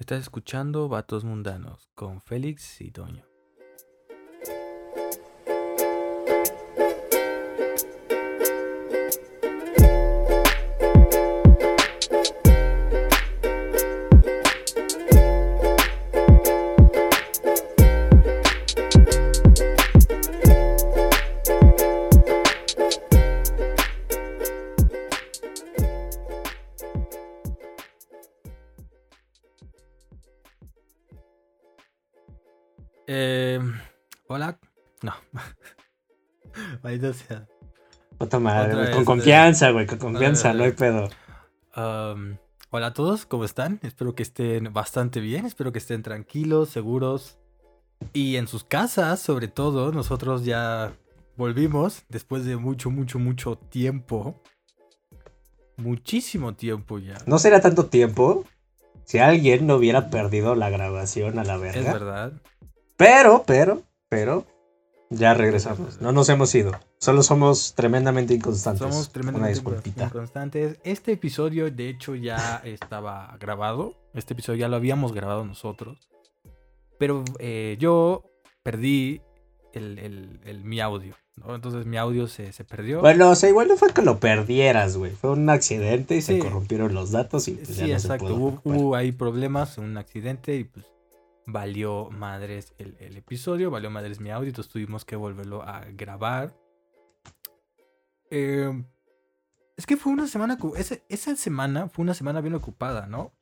Estás escuchando Vatos Mundanos con Félix y Toño. Confianza, güey, con confianza, no hay pedo. Hola a todos, ¿cómo están? Espero que estén bastante bien, espero que estén tranquilos, seguros y en sus casas, sobre todo. Nosotros ya volvimos después de mucho, mucho, mucho tiempo. Muchísimo tiempo ya. No será tanto tiempo si alguien no hubiera perdido la grabación a la Es verga. verdad. Pero, pero, pero, ya regresamos. No nos hemos ido. Solo somos tremendamente inconstantes. Somos tremendamente inconstantes. Este episodio, de hecho, ya estaba grabado. Este episodio ya lo habíamos grabado nosotros. Pero eh, yo perdí el, el- el- mi audio. ¿no? Entonces mi audio se, se perdió. Bueno, o sea, igual no fue que lo perdieras, güey. Fue un accidente y se corrompieron los datos y pues, ya sí, no se exacto. pudo Hubo, hubo ahí problemas, un accidente y pues valió madres el, el episodio, valió madres mi audio, entonces tuvimos que volverlo a grabar. Eh, es que fue una semana, esa, esa semana fue una semana bien ocupada, ¿no?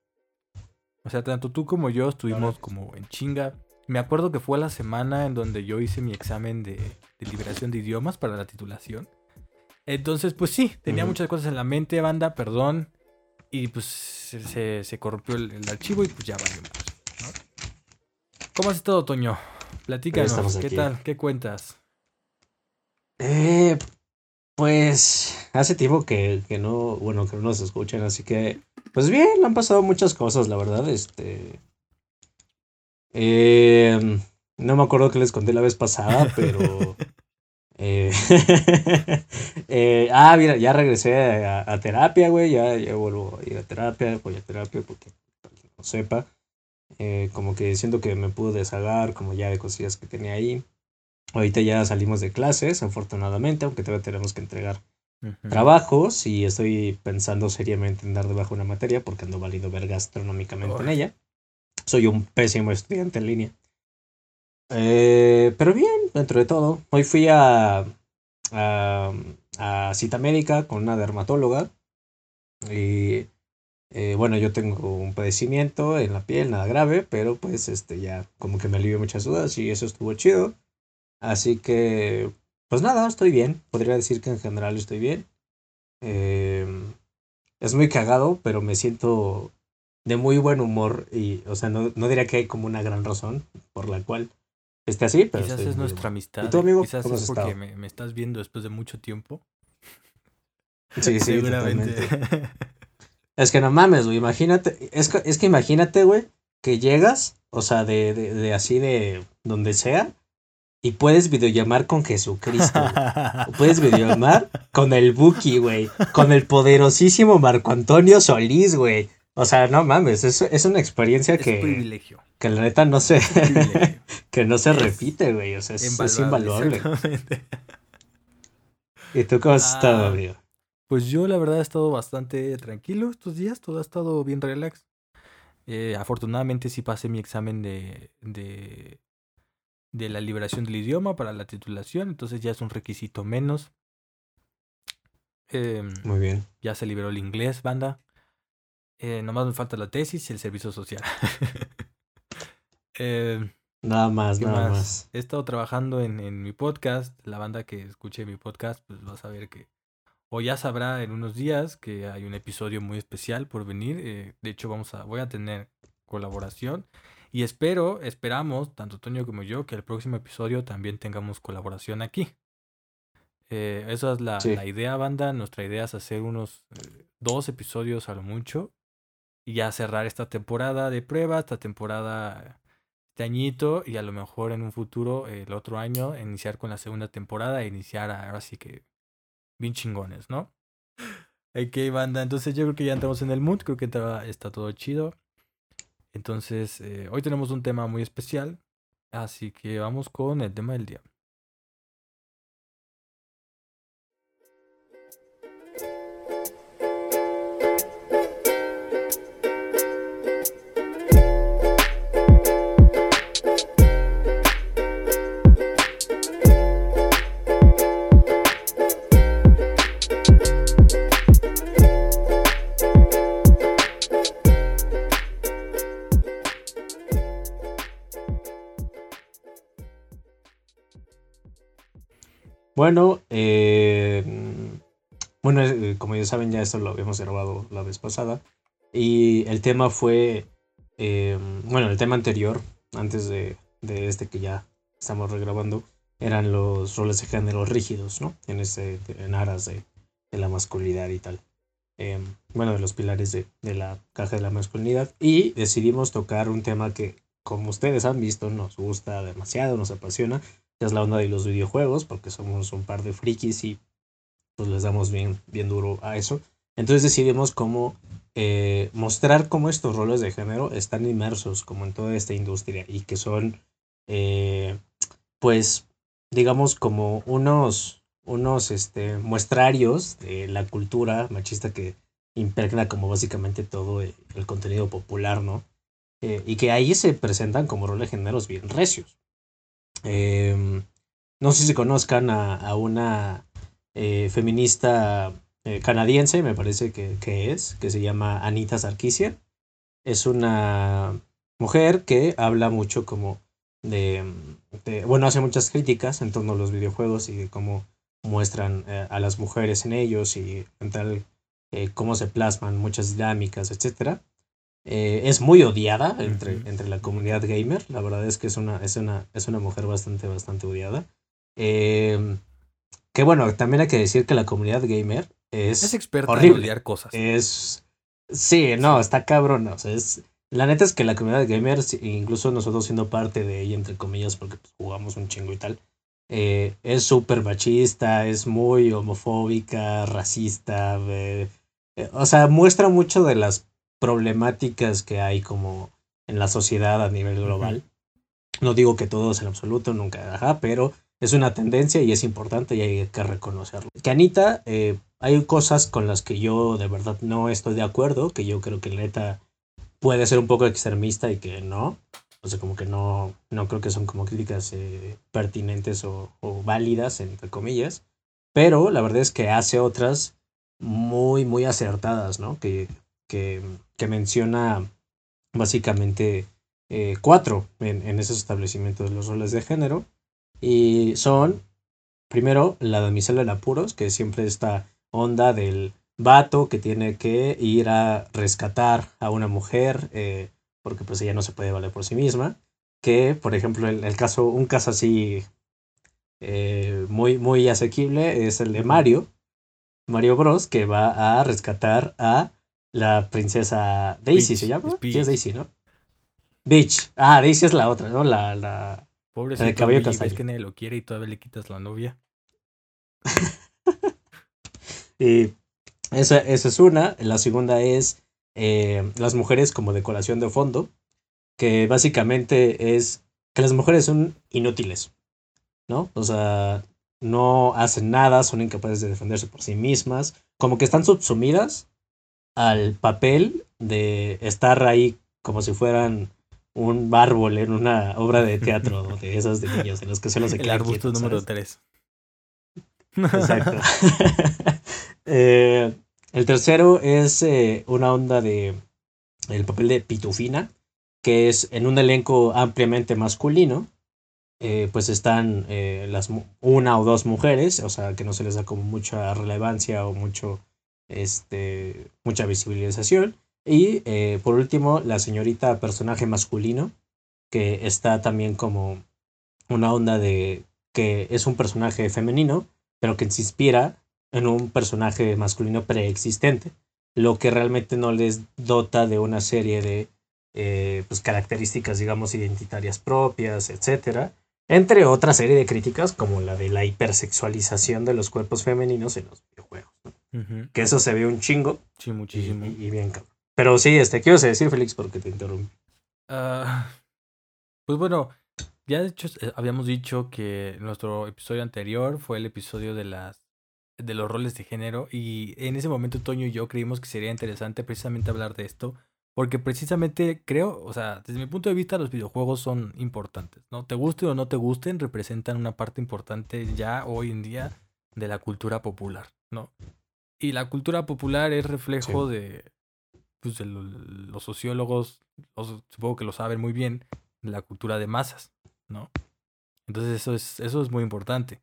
O sea, tanto tú como yo estuvimos como en chinga. Me acuerdo que fue la semana en donde yo hice mi examen de, de liberación de idiomas para la titulación. Entonces, pues sí, tenía muchas cosas en la mente, banda, perdón. Y pues se, se- corrompió el, el archivo y pues ya valió. ¿Cómo has estado, Toño? Platícanos, ¿qué aquí. tal? ¿Qué cuentas? Eh, pues hace tiempo que, que no, bueno, que no nos escuchan, así que, pues bien, han pasado muchas cosas, la verdad, este, eh, no me acuerdo que les conté la vez pasada, pero, eh, eh, ah, mira, ya regresé a, a terapia, güey, ya, ya vuelvo a ir a terapia, voy a terapia, porque, para quien no sepa, eh, como que siento que me pude deshagar, como ya de cosillas que tenía ahí. Ahorita ya salimos de clases, afortunadamente, aunque todavía tenemos que entregar Ujú. trabajos y estoy pensando seriamente en dar debajo una materia porque ando valido ver gastronómicamente en ella. Soy un pésimo estudiante en línea. Eh, pero bien, dentro de todo. Hoy fui a, a, a cita médica con una dermatóloga y eh, bueno, yo tengo un padecimiento en la piel, nada grave, pero pues este ya como que me alivió muchas dudas y eso estuvo chido. Así que, pues nada, estoy bien. Podría decir que en general estoy bien. Eh, es muy cagado, pero me siento de muy buen humor y, o sea, no, no diría que hay como una gran razón por la cual esté así, pero Quizás es nuestra bien. amistad. ¿Y tú, amigo? Quizás ¿Cómo es has porque me estás viendo después de mucho tiempo. Sí, sí, Seguramente. Es que no mames, güey, imagínate, es que, es que imagínate, güey, que llegas, o sea, de, de, de así de donde sea, y puedes videollamar con Jesucristo, güey. O puedes videollamar con el Buki, güey, con el poderosísimo Marco Antonio Solís, güey. O sea, no mames, es, es una experiencia es un que, privilegio. que la neta no se, que no se Es repite, güey, o sea, es, es invaluable. ¿Y tú cómo has estado, Ah, amigo? Pues yo la verdad he estado bastante tranquilo estos días, todo ha estado bien relax. Eh, afortunadamente sí pasé mi examen de, de, de la liberación del idioma para la titulación, entonces ya es un requisito menos. Em, Muy bien. ya se liberó el inglés, banda. Eh, nomás me falta la tesis y el servicio social. Em, Nada más, ¿Qué nada más? más. He estado trabajando en, en mi podcast. La banda que escuche mi podcast, pues va a saber que. O ya sabrá en unos días que hay un episodio muy especial por venir. eh, de hecho, vamos a, voy a tener colaboración. Y espero, esperamos, tanto Toño como yo, que el próximo episodio también tengamos colaboración aquí. Eh, esa es la, Sí. la idea, banda. Nuestra idea es hacer unos eh, dos episodios a lo mucho. Y ya cerrar esta temporada de prueba, esta temporada este añito y a lo mejor en un futuro, el otro año, iniciar con la segunda temporada e iniciar ahora sí que bien chingones, ¿no? Ok, banda, entonces yo creo que ya entramos en el mood, creo que está, todo chido. Entonces, eh, hoy tenemos un tema muy especial, así que vamos con el tema del día. Bueno, eh, bueno, eh, como ya saben, ya esto lo habíamos grabado la vez pasada. Y el tema fue, eh, bueno, el tema anterior, antes de, este que ya estamos regrabando, eran los roles de género rígidos, ¿no? En, ese, en aras de, la masculinidad y tal. bueno, de los pilares de la caja de la masculinidad. Y decidimos tocar un tema que, como ustedes han visto, nos gusta demasiado, nos apasiona, es la onda de los videojuegos, porque somos un par de frikis y pues les damos bien, bien duro a eso. Entonces decidimos cómo eh, mostrar cómo estos roles de género están inmersos como en toda esta industria y que son, eh, pues, digamos, como unos, unos este, muestrarios de la cultura machista que impregna como básicamente todo el, contenido popular, ¿no? Eh, y que ahí se presentan como roles de géneros bien recios. Em, no sé si conozcan a, una eh, feminista eh, canadiense, me parece que, es, que se llama Anita Sarkeesian. Es una mujer que habla mucho como de, bueno, hace muchas críticas en torno a los videojuegos y de cómo muestran eh, a las mujeres en ellos y en tal cómo se plasman muchas dinámicas, etcétera. Eh, es muy odiada entre, entre la comunidad gamer. La verdad es que es una, es una, es una mujer bastante, bastante odiada. Em, que bueno, también hay que decir que la comunidad gamer es. Es experta en odiar cosas. Es. Sí, no, está cabrón. es, la neta es que la comunidad gamer, incluso nosotros siendo parte de ella, entre comillas, porque pues, jugamos un chingo y tal, eh, es súper machista, es muy homofóbica, racista. Eh, o sea, muestra mucho de las problemáticas que hay como en la sociedad a nivel global. No digo que todos en absoluto, nunca, ajá, pero es una tendencia y es importante y hay que reconocerlo. Que Anita, eh, hay cosas con las que yo de verdad no estoy de acuerdo, que yo creo que neta puede ser un poco extremista y que no. O sea, como que no, no creo que son como críticas eh, pertinentes o, o, válidas, entre comillas. Pero la verdad es que hace otras muy, muy acertadas, ¿no? Que que, menciona básicamente eh, cuatro en, esos establecimientos de los roles de género. Y son, primero, la damisela en apuros, que siempre esta onda del vato que tiene que ir a rescatar a una mujer, eh, porque pues ella no se puede valer por sí misma. Que, por ejemplo, el, el caso, un caso así eh, muy, muy asequible es el de Mario, Mario Bros, que va a rescatar a la princesa Daisy se llama. Sí, es Daisy, ¿no? Beach. Ah, Daisy es la otra, ¿no? La, la, la de cabello castaño. que nadie lo quiere y todavía le quitas la novia. y esa, esa, es una. La segunda es eh, las mujeres como decoración de fondo, que básicamente es que las mujeres son inútiles, ¿no? O sea, no hacen nada, son incapaces de defenderse por sí mismas, como que están subsumidas al papel de estar ahí como si fueran un árbol en una obra de teatro de esas de niños, en los que solo se El arbusto número 3. Exacto. Eh, el tercero es eh, una onda de el papel de Pitufina, que es en un elenco ampliamente masculino. Eh, pues están las una o dos mujeres, o sea que no se les da como mucha relevancia o mucho este, mucha visibilización. Y eh, por último, la señorita personaje masculino, que está también como una onda de que es un personaje femenino, pero que se inspira en un personaje masculino preexistente, lo que realmente no les dota de una serie de eh, pues, características, digamos, identitarias propias, etc. Entre otra serie de críticas, como la de la hipersexualización de los cuerpos femeninos en los videojuegos. Que eso se ve un chingo. Sí, muchísimo. Y, bien cabrón. Pero sí, este, quiero decir, Félix, porque te interrumpí. Ah, pues bueno, ya de hecho eh, habíamos dicho que nuestro episodio anterior fue el episodio de las de los roles de género y en ese momento Toño y yo creímos que sería interesante precisamente hablar de esto porque precisamente creo, o sea, desde mi punto de vista los videojuegos son importantes, ¿no? Te guste o no te gusten, representan una parte importante ya hoy en día de la cultura popular, ¿no? Y la cultura popular es reflejo de, pues, de los sociólogos, supongo que lo saben muy bien, de la cultura de masas, ¿no? Entonces eso es, eso es muy importante.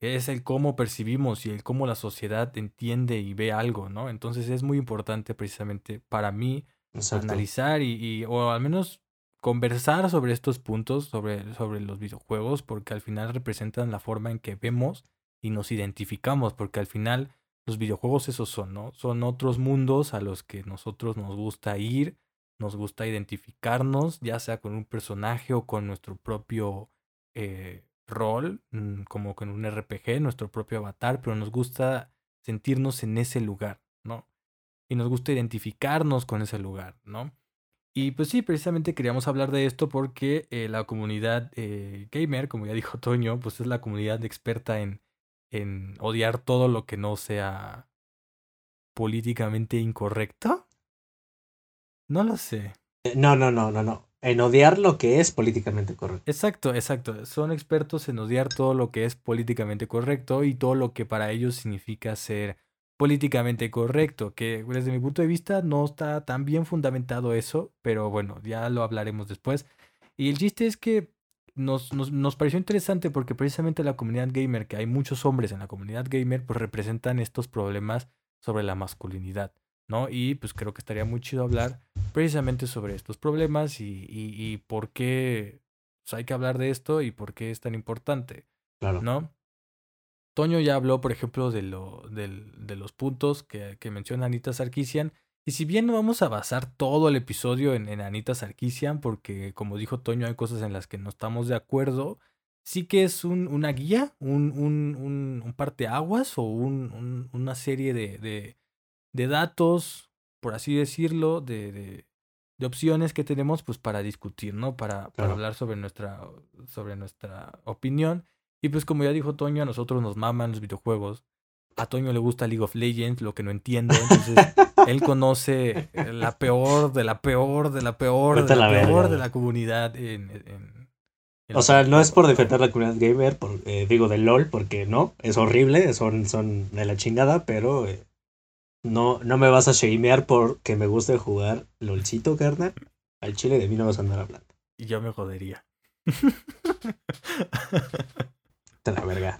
Es el cómo percibimos y el cómo la sociedad entiende y ve algo, ¿no? Entonces es muy importante precisamente para mí analizar y, o al menos conversar sobre estos puntos, sobre, sobre los videojuegos, porque al final representan la forma en que vemos y nos identificamos, porque al final los videojuegos esos son, ¿no? Son otros mundos a los que nosotros nos gusta ir, nos gusta identificarnos, ya sea con un personaje o con nuestro propio eh, rol, mm, como con un RPG, nuestro propio avatar, pero nos gusta sentirnos en ese lugar, ¿no? y nos gusta identificarnos con ese lugar, ¿no? Y pues sí, precisamente queríamos hablar de esto porque eh, la comunidad eh, gamer, como ya dijo Toño, pues es la comunidad experta en, en odiar todo lo que no sea políticamente incorrecto. No lo sé. Eh, no, no, no, no, no. En odiar lo que es políticamente correcto. Exacto, exacto. Son expertos en odiar todo lo que es políticamente correcto y todo lo que para ellos significa ser políticamente correcto, que desde mi punto de vista no está tan bien fundamentado eso, pero bueno, ya lo hablaremos después. Y el chiste es que nos, nos, nos, pareció interesante porque precisamente la comunidad gamer, que hay muchos hombres en la comunidad gamer, pues representan estos problemas sobre la masculinidad, ¿no? Y pues creo que estaría muy chido hablar precisamente sobre estos problemas y, y, por qué pues, hay que hablar de esto y por qué es tan importante, claro. ¿no? Toño ya habló, por ejemplo, de, lo, de los puntos que, que, menciona Anita Sarkisian. Y si bien no vamos a basar todo el episodio en, Anita Sarkisian, porque como dijo Toño, hay cosas en las que no estamos de acuerdo, sí que es un, una guía, un, un, un, un parteaguas o un, una serie de, de, de, datos, por así decirlo, de, de, de, opciones que tenemos pues, para discutir, ¿no? Para, para hablar sobre nuestra, sobre nuestra opinión. Y pues como ya dijo Toño, a nosotros nos maman los videojuegos. A Toño le gusta League of Legends, lo que no entiendo. Entonces, él conoce la peor de la peor de la peor de la, peor de la comunidad en, o sea, no es por defender la comunidad gamer, por, eh, digo de LOL, porque no, es horrible, son, son de la chingada, pero eh, no, no me vas a shamear porque me guste jugar LOLcito, carnal. Al chile de mí no vas a andar hablando. Y yo me jodería. la verga.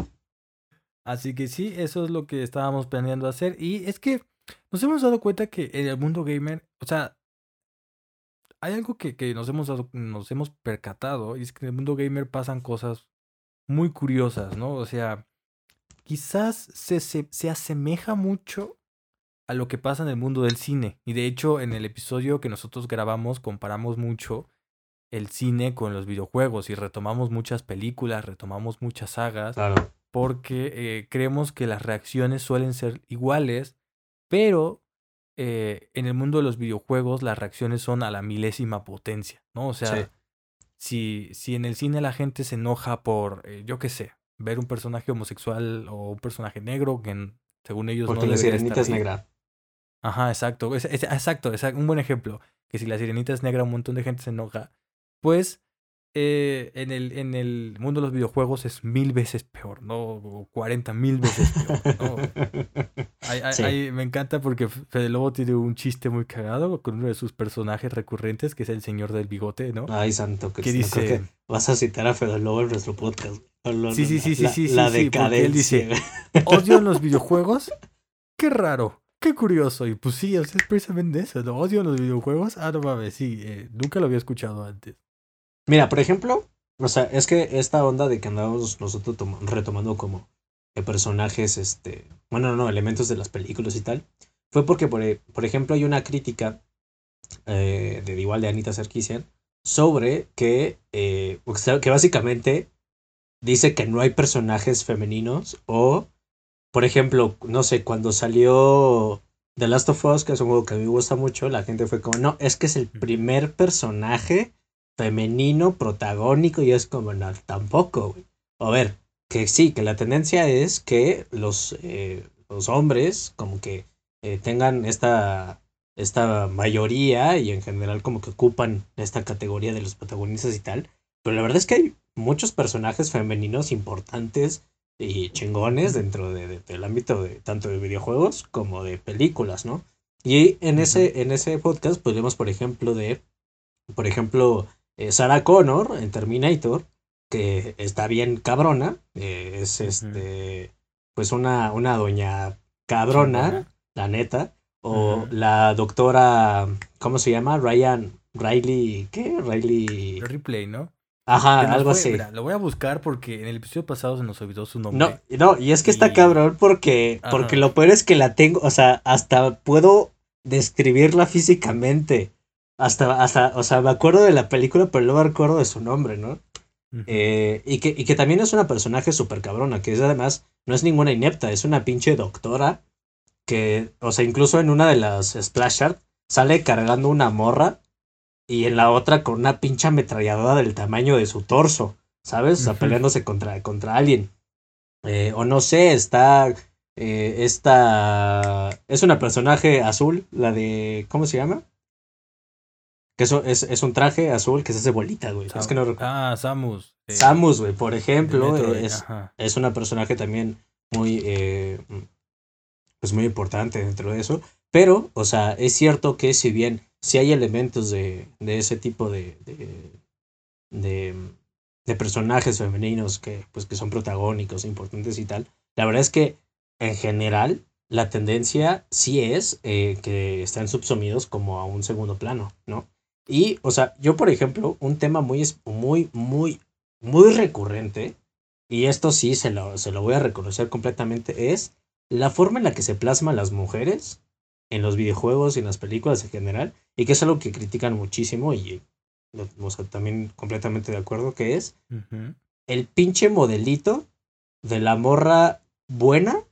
Así que sí, eso es lo que estábamos planeando hacer. Y es que nos hemos dado cuenta que en el mundo gamer, o sea, hay algo que, que nos, hemos dado, nos hemos percatado, y es que en el mundo gamer pasan cosas muy curiosas, ¿no? O sea, quizás se, se, se asemeja mucho a lo que pasa en el mundo del cine. Y de hecho, en el episodio que nosotros grabamos, comparamos mucho el cine con los videojuegos y retomamos muchas películas, retomamos muchas sagas, porque eh, creemos que las reacciones suelen ser iguales, pero eh, en el mundo de los videojuegos las reacciones son a la milésima potencia, ¿no? O sea, si, si en el cine la gente se enoja por, eh, yo qué sé, ver un personaje homosexual o un personaje negro que según ellos porque no la sirenita es negra. Ajá, exacto, exacto, es un buen ejemplo, que si la sirenita es negra un montón de gente se enoja pues eh, en, el, en el mundo de los videojuegos es mil veces peor, ¿no? O 40 mil veces peor. me encanta porque Fede Lobo tiene un chiste muy cagado con uno de sus personajes recurrentes, que es el señor del bigote, ¿no? Ay, santo, que, dice... vas a citar a Fede Lobo en nuestro podcast. sí, sí, sí, sí, sí, la, sí, él dice, odio los videojuegos, qué raro. Qué curioso, y pues sí, es precisamente eso, ¿no? Odio los videojuegos. Ah, no mames, sí, eh, nunca lo había escuchado antes. Mira, por ejemplo, o sea, es que esta onda de que andamos nosotros retomando como personajes, este, bueno, no, elementos de las películas y tal, fue porque, por, e, por ejemplo, hay una crítica eh, de igual de Anita Sarkisian sobre que, eh, que básicamente dice que no hay personajes femeninos o, por ejemplo, no sé, cuando salió The Last of Us, que es un juego que a mí me gusta mucho, la gente fue como, no, es que es el primer personaje femenino protagónico y es como, no, tampoco, güey. A ver, que sí, que la tendencia es que los, eh, los hombres como que eh, tengan esta, esta mayoría y en general como que ocupan esta categoría de los protagonistas y tal. Pero la verdad es que hay muchos personajes femeninos importantes y chingones dentro de, del ámbito de tanto de videojuegos como de películas, ¿no? Y en ese, en ese podcast podemos, por ejemplo, de, por ejemplo, eh, Sarah Connor en Terminator, que está bien cabrona, eh, es este, pues una, una doña cabrona, la neta, o la doctora, ¿cómo se llama? Ryan, Riley, ¿qué? Riley. Ripley, ¿no? Ajá, algo así. lo voy a buscar porque en el episodio pasado se nos olvidó su nombre. No, no, y es que está cabrón porque, porque lo peor es que la tengo, o sea, hasta puedo describirla físicamente. Hasta, hasta, o sea, me acuerdo de la película, pero no me acuerdo de su nombre, ¿no? Eh, y, que, y que también es una personaje súper cabrona, que es además, no es ninguna inepta, es una pinche doctora que, o sea, incluso en una de las splash art sale cargando una morra y en la otra con una pinche ametralladora del tamaño de su torso, ¿sabes? O sea, peleándose contra, contra alguien. Eh, o no sé, está eh, esta es una personaje azul, la de. ¿Cómo se llama? Que eso es, es un traje azul que se hace bolita, güey. es que no Ah, Samus. Eh, Samus, güey, por ejemplo, es, es, una personaje también muy. Eh, pues muy importante dentro de eso. Pero, o sea, es cierto que si bien si hay elementos de, de ese tipo de, de, de, personajes femeninos que, pues, que son protagónicos, importantes y tal, la verdad es que en general la tendencia sí es eh, que están subsumidos como a un segundo plano, ¿no? Y, o sea, yo, por ejemplo, un tema muy, muy, muy, muy recurrente, y esto sí se lo, se lo voy a reconocer completamente, es la forma en la que se plasman las mujeres en los videojuegos y en las películas en general, y que es algo que critican muchísimo y o sea, también completamente de acuerdo que es el pinche modelito de la morra buena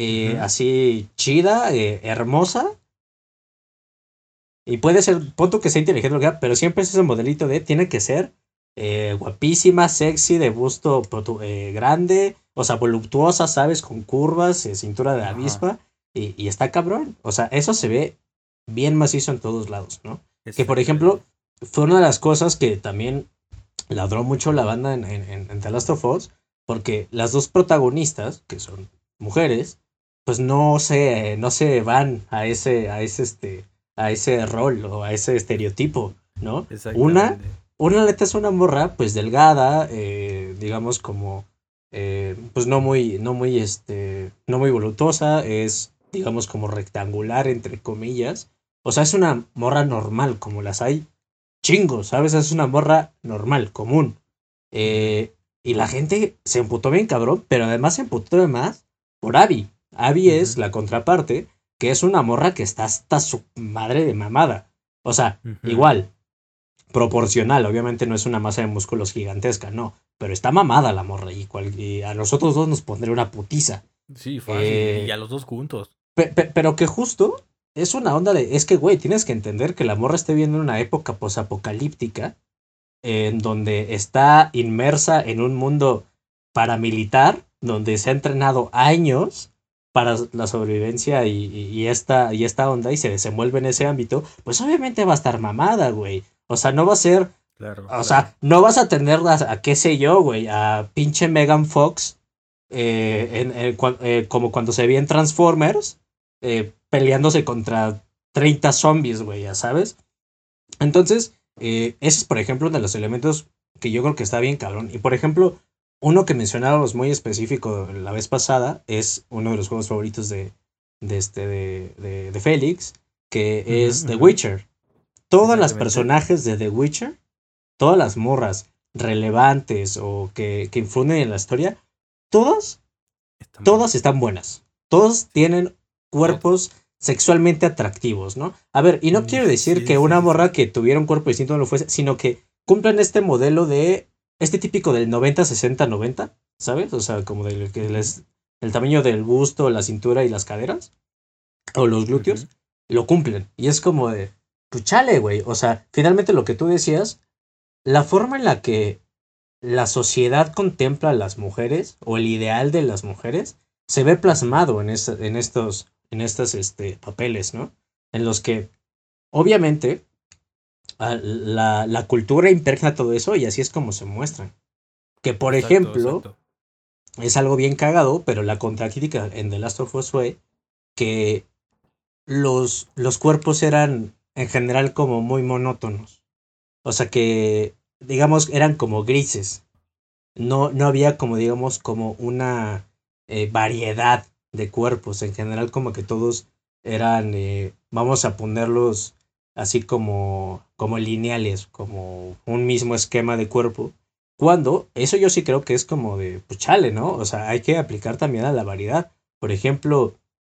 eh, así chida, eh, hermosa. Y puede ser, punto que sea inteligente, pero siempre es ese modelito de, tiene que ser eh, guapísima, sexy, de busto grande, o sea, voluptuosa, ¿sabes? Con curvas, cintura de avispa, y, y, está cabrón. O sea, eso se ve bien macizo en todos lados, ¿no? Que, por ejemplo, fue una de las cosas que también ladró mucho la banda en, en, en The Last of Us, porque las dos protagonistas, que son mujeres, pues no se, no se van a ese, a ese, este, a ese rol o a ese estereotipo, ¿no? Una, una neta es una morra, pues delgada, eh, digamos como, eh, pues no muy, no muy, este, no muy voluptuosa, es, digamos como rectangular, entre comillas. O sea, es una morra normal, como las hay chingos, ¿sabes? Es una morra normal, común. Eh, y la gente se emputó bien cabrón, pero además se emputó de más por Abby. Abby es la contraparte, que es una morra que está hasta su madre de mamada. O sea, igual, proporcional, obviamente no es una masa de músculos gigantesca, no, pero está mamada la morra y, a nosotros dos nos pondría una putiza. Sí, fácil, y eh, a los dos juntos. pero que justo es una onda de, es que, güey, tienes que entender que la morra esté viendo una época posapocalíptica en donde está inmersa en un mundo paramilitar, donde se ha entrenado años para la sobrevivencia y, esta, y esta onda y se desenvuelve en ese ámbito, pues obviamente va a estar mamada, güey. O sea, no va a ser. o sea, no vas a tener a, qué sé yo, güey, a pinche Megan Fox, eh, eh, como cuando se ve en Transformers, eh, peleándose contra 30 zombies, güey, ya sabes. Entonces, ese es, por ejemplo, uno de los elementos que yo creo que está bien cabrón. Y por ejemplo, uno que mencionábamos muy específico la vez pasada es uno de los juegos favoritos de, de, este, de, de, Félix, que es The Witcher. Todas las personajes de The Witcher, todas las morras relevantes o que, que influyen en la historia, todas, todas están buenas. Todos tienen cuerpos sexualmente atractivos, ¿no? A ver, y no mm, quiero decir que una morra que tuviera un cuerpo distinto no lo fuese, sino que cumplen este modelo de este típico del 90, 60, 90, ¿sabes? O sea, como del que les, el tamaño del busto, la cintura y las caderas, o los glúteos, lo cumplen. Y es como de, pues chale, güey. O sea, finalmente lo que tú decías, la forma en la que la sociedad contempla a las mujeres o el ideal de las mujeres se ve plasmado en, en estos, en estos este, papeles, ¿no? En los que, obviamente, la, la, cultura impregna todo eso y así es como se muestran. Que, por ejemplo, es algo bien cagado, pero la contracrítica en The Last of Us fue que los, los cuerpos eran en general como muy monótonos. O sea que, digamos, eran como grises. No, no había como, digamos, como una eh, variedad de cuerpos. En general, como que todos eran, eh, vamos a ponerlos así como, como lineales, como un mismo esquema de cuerpo. Cuando, eso yo sí creo que es como de, pues ¿no? O sea, hay que aplicar también a la variedad. Por ejemplo,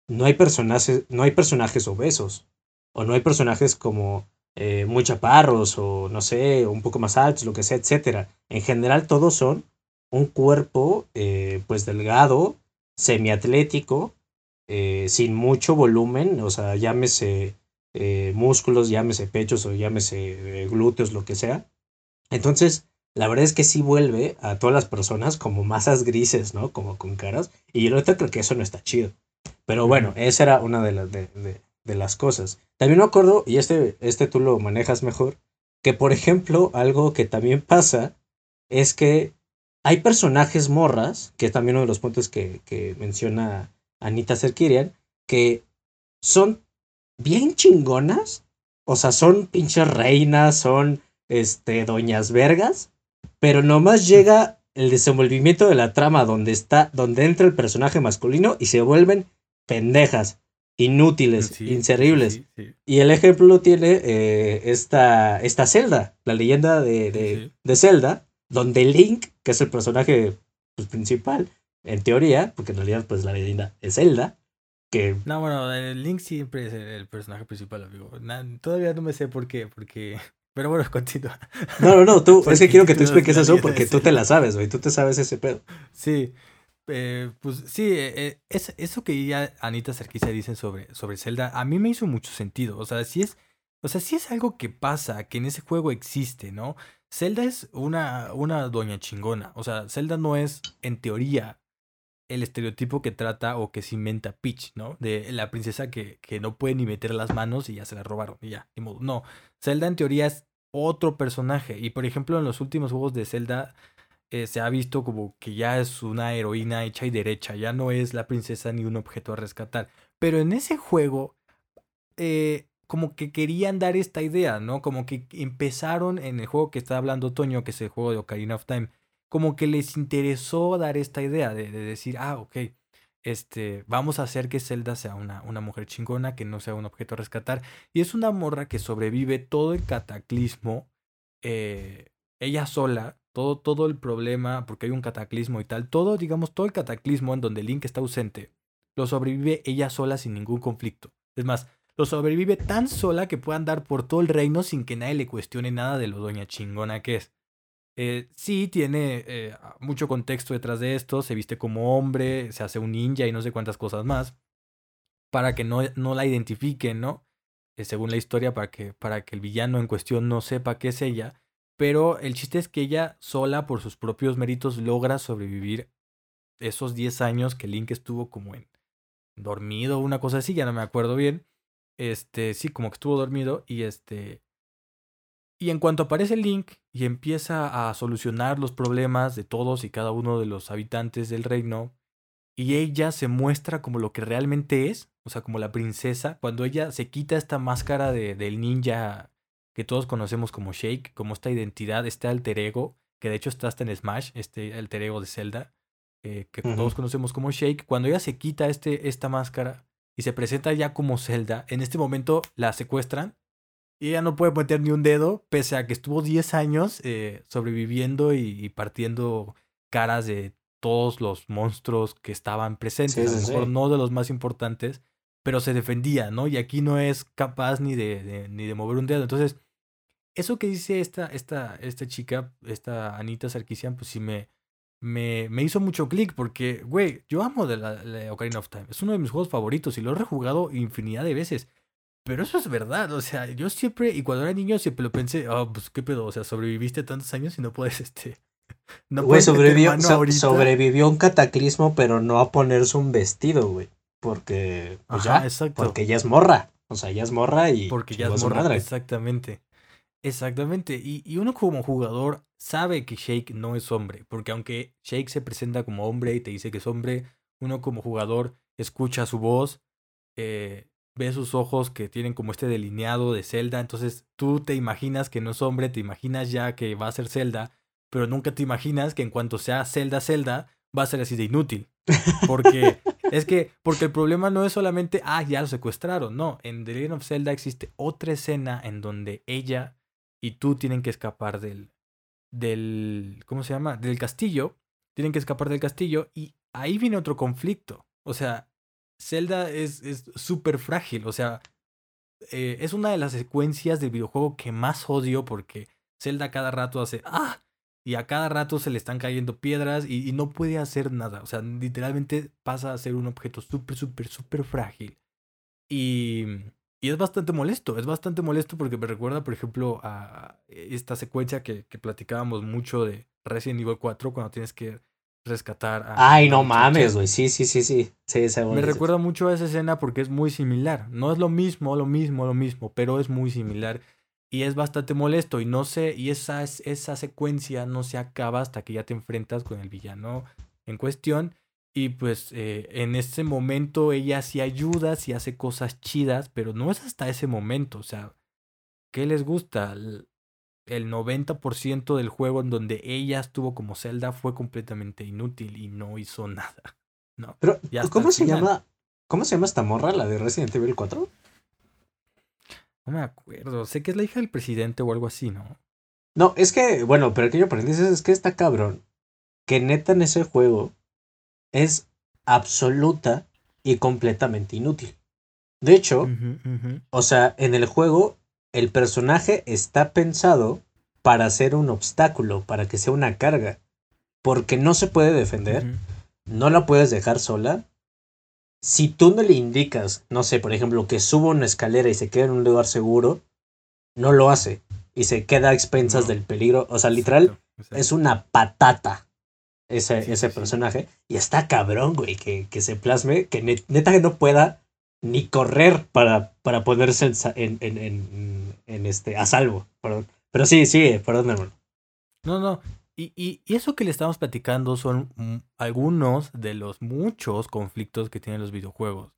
no hay personajes, no hay personajes obesos. O no hay personajes como eh, muy chaparros, o no sé, un poco más altos, lo que sea, etcétera. En general, todos son un cuerpo, eh, pues delgado, semiatlético, eh, sin mucho volumen, o sea, llámese eh, músculos, llámese pechos o llámese eh, glúteos, lo que sea. Entonces, la verdad es que sí vuelve a todas las personas como masas grises, ¿no? Como con caras. Y yo creo que eso no está chido. Pero bueno, esa era una de, las de, de, las cosas. También me acuerdo, y este, este tú lo manejas mejor, que por ejemplo, algo que también pasa es que hay personajes morras, que es también uno de los puntos que, que menciona Anita Serkirian, que son bien chingonas. O sea, son pinches reinas, son este, doñas vergas. Pero nomás llega el desenvolvimiento de la trama donde está, donde entra el personaje masculino y se vuelven pendejas, inútiles, inservibles. Y el ejemplo tiene eh, esta, esta Zelda, la leyenda de, de, de, Zelda, donde Link, que es el personaje pues, principal, en teoría, porque en realidad pues la leyenda es Zelda, no, bueno, Link siempre es el personaje principal, amigo. todavía no me sé por qué, porque... Pero bueno, continúa. No, no, no, tú, es que quiero que tú expliques eso porque tú te la sabes, güey, tú te sabes ese pedo. Sí, eh, pues sí, eh, eh, es, eso que ya Anita Sarkisia dicen sobre, sobre Zelda, a mí me hizo mucho sentido. O sea, sí es, o sea, sí es algo que pasa, que en ese juego existe, ¿no? Zelda es una, una doña chingona. O sea, Zelda no es, en teoría, el estereotipo que trata o que se inventa Peach, ¿no? De la princesa que, que no puede ni meter las manos y ya se la robaron y ya, ni modo. No, Zelda en teoría es otro personaje y por ejemplo en los últimos juegos de Zelda eh, se ha visto como que ya es una heroína hecha y derecha, ya no es la princesa ni un objeto a rescatar. Pero en ese juego, eh, como que querían dar esta idea, ¿no? Como que empezaron en el juego que está hablando Toño, que es el juego de Ocarina of Time como que les interesó dar esta idea de, decir, ah, ok, este, vamos a hacer que Zelda sea una, una, mujer chingona, que no sea un objeto a rescatar. Y es una morra que sobrevive todo el cataclismo, eh, ella sola, todo, todo el problema, porque hay un cataclismo y tal, todo, digamos, todo el cataclismo en donde Link está ausente, lo sobrevive ella sola sin ningún conflicto. Es más, lo sobrevive tan sola que puede andar por todo el reino sin que nadie le cuestione nada de lo doña chingona que es. Eh, sí, tiene eh, mucho contexto detrás de esto. Se viste como hombre, se hace un ninja y no sé cuántas cosas más. Para que no, no la identifiquen, ¿no? Eh, según la historia, para que, para que el villano en cuestión no sepa qué es ella. Pero el chiste es que ella sola, por sus propios méritos, logra sobrevivir esos 10 años que Link estuvo como en dormido, una cosa así, ya no me acuerdo bien. Este, sí, como que estuvo dormido y este y en cuanto aparece Link y empieza a solucionar los problemas de todos y cada uno de los habitantes del reino, y ella se muestra como lo que realmente es, o sea, como la princesa, cuando ella se quita esta máscara de, del ninja que todos conocemos como Shake, como esta identidad, este alter ego, que de hecho está hasta en Smash, este alter ego de Zelda, eh, que todos conocemos como Shake, cuando ella se quita este, esta máscara y se presenta ya como Zelda, en este momento la secuestran y ella no puede meter ni un dedo, pese a que estuvo 10 años eh, sobreviviendo y, partiendo caras de todos los monstruos que estaban presentes. a lo mejor no de los más importantes, pero se defendía, ¿no? Y aquí no es capaz ni de, ni de mover un dedo. Entonces, eso que dice esta, esta, esta chica, esta Anita Sarkisian, pues sí me, me, me hizo mucho clic porque, güey, yo amo de la, Ocarina of Time. Es uno de mis juegos favoritos y lo he rejugado infinidad de veces. Pero eso es verdad, o sea, yo siempre, y cuando era niño siempre lo pensé, oh, pues qué pedo, o sea, sobreviviste tantos años y no puedes, este... No güey, sobrevivió, sobrevivió un cataclismo, pero no a ponerse un vestido, güey. Porque, pues ya, porque ya es morra. O sea, ya es morra y... Porque ya es morra, exactamente. Exactamente, y, y, uno como jugador sabe que Shake no es hombre, porque aunque Shake se presenta como hombre y te dice que es hombre, uno como jugador escucha su voz, eh, ve sus ojos que tienen como este delineado de Zelda, entonces tú te imaginas que no es hombre, te imaginas ya que va a ser Zelda, pero nunca te imaginas que en cuanto sea Zelda Zelda va a ser así de inútil. Porque es que porque el problema no es solamente ah, ya lo secuestraron, no, en The Legend of Zelda existe otra escena en donde ella y tú tienen que escapar del del ¿cómo se llama? del castillo, tienen que escapar del castillo y ahí viene otro conflicto. O sea, Zelda es súper frágil. O sea, eh, es una de las secuencias del videojuego que más odio porque Zelda cada rato hace ¡ah! Y a cada rato se le están cayendo piedras y, y no puede hacer nada. O sea, literalmente pasa a ser un objeto súper, súper, súper frágil. Y, y es bastante molesto. Es bastante molesto porque me recuerda, por ejemplo, a esta secuencia que, que platicábamos mucho de Resident Evil 4 cuando tienes que rescatar a. Ay, no mames, güey. Sí, sí, sí, sí. sí Me recuerda mucho a esa escena porque es muy similar. No es lo mismo, lo mismo, lo mismo, pero es muy similar. Y es bastante molesto. Y no sé, y esa, esa secuencia no se acaba hasta que ya te enfrentas con el villano en cuestión. Y pues eh, en ese momento ella sí ayuda, sí hace cosas chidas, pero no es hasta ese momento. O sea, ¿qué les gusta? El 90% del juego en donde ella estuvo como Zelda fue completamente inútil y no hizo nada. No. Pero, ¿cómo se llama? ¿Cómo se llama esta morra, la de Resident Evil 4? No me acuerdo. Sé que es la hija del presidente o algo así, ¿no? No, es que, bueno, pero que yo aprendí es que está cabrón. Que neta en ese juego es absoluta y completamente inútil. De hecho, o sea, en el juego el personaje está pensado para ser un obstáculo, para que sea una carga, porque no se puede defender, no la puedes dejar sola. Si tú no le indicas, no sé, por ejemplo, que suba una escalera y se quede en un lugar seguro, no lo hace y se queda a expensas del peligro. O sea, literal, es una patata ese, ese personaje. Y está cabrón, güey, que, que se plasme, que neta que no pueda ni correr para, para ponerse en, en, en, en, este, a salvo. Perdón. Pero sí, sí, perdón, hermano. No, no. Y, y, eso que le estamos platicando son algunos de los muchos conflictos que tienen los videojuegos.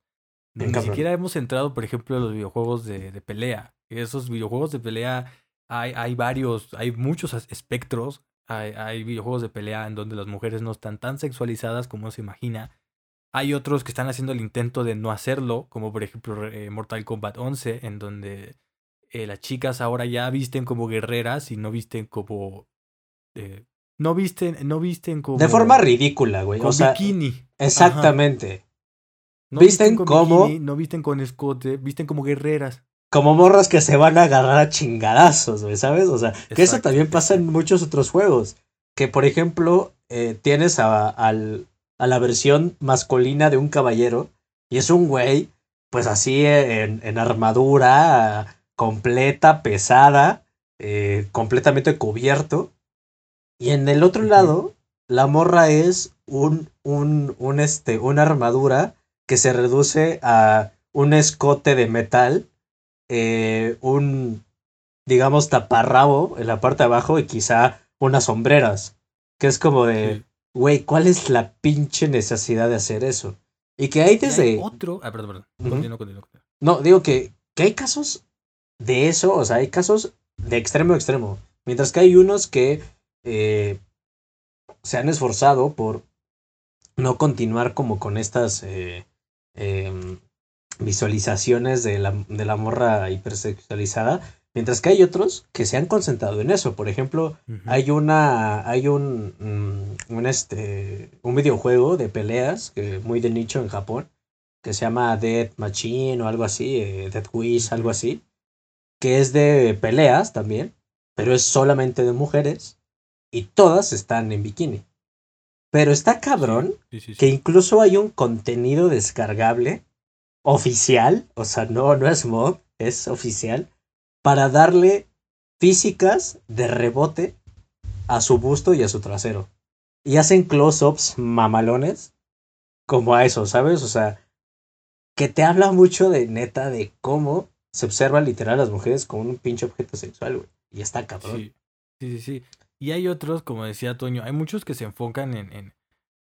Ni siquiera hemos entrado, por ejemplo, en los videojuegos de, de pelea. Esos videojuegos de pelea hay, hay varios, hay muchos espectros. Hay, hay videojuegos de pelea en donde las mujeres no están tan sexualizadas como se imagina hay otros que están haciendo el intento de no hacerlo, como por ejemplo eh, Mortal Kombat 11, en donde eh, las chicas ahora ya visten como guerreras y no visten como... Eh, no visten, no visten como... De forma ridícula, güey. o sea, bikini. Exactamente. No visten, como... no visten con escote, visten como guerreras. Como morras que se van a agarrar a chingadazos, güey, ¿sabes? O sea, que eso también pasa en muchos otros juegos. Que, por ejemplo, tienes a, al, a la versión masculina de un caballero. Y es un güey, pues así en, armadura completa, pesada, eh, completamente cubierto. Y en el otro lado, la morra es un, un, un, este, una armadura que se reduce a un escote de metal, eh, un, digamos, taparrabo en la parte de abajo y quizá unas sombreras. Que es como de, güey, ¿cuál es la pinche necesidad de hacer eso? Y que hay desde... otro... Ah, perdón, perdón. No, digo que, que hay casos de eso, o sea, hay casos de extremo a extremo. Mientras que hay unos que eh, se han esforzado por no continuar como con estas eh, em, visualizaciones de la, de la morra hipersexualizada, Mientras que hay otros que se han concentrado en eso. Por ejemplo, hay una. hay un. Mm, un este. un videojuego de peleas que muy de nicho en Japón. Que se llama Dead Machine o algo así. Eh, Dead Wish, algo así. Que es de peleas también. Pero es solamente de mujeres. Y todas están en bikini. Pero está cabrón que incluso hay un contenido descargable oficial. O sea, no, no es mod es oficial, para darle físicas de rebote a su busto y a su trasero. Y hacen close-ups mamalones como a eso, ¿sabes? O sea, que te habla mucho de neta de cómo se observa literal a las mujeres como un pinche objeto sexual, güey. Y está cabrón. Sí, sí, sí. Y hay otros, como decía Toño, hay muchos que se enfocan en,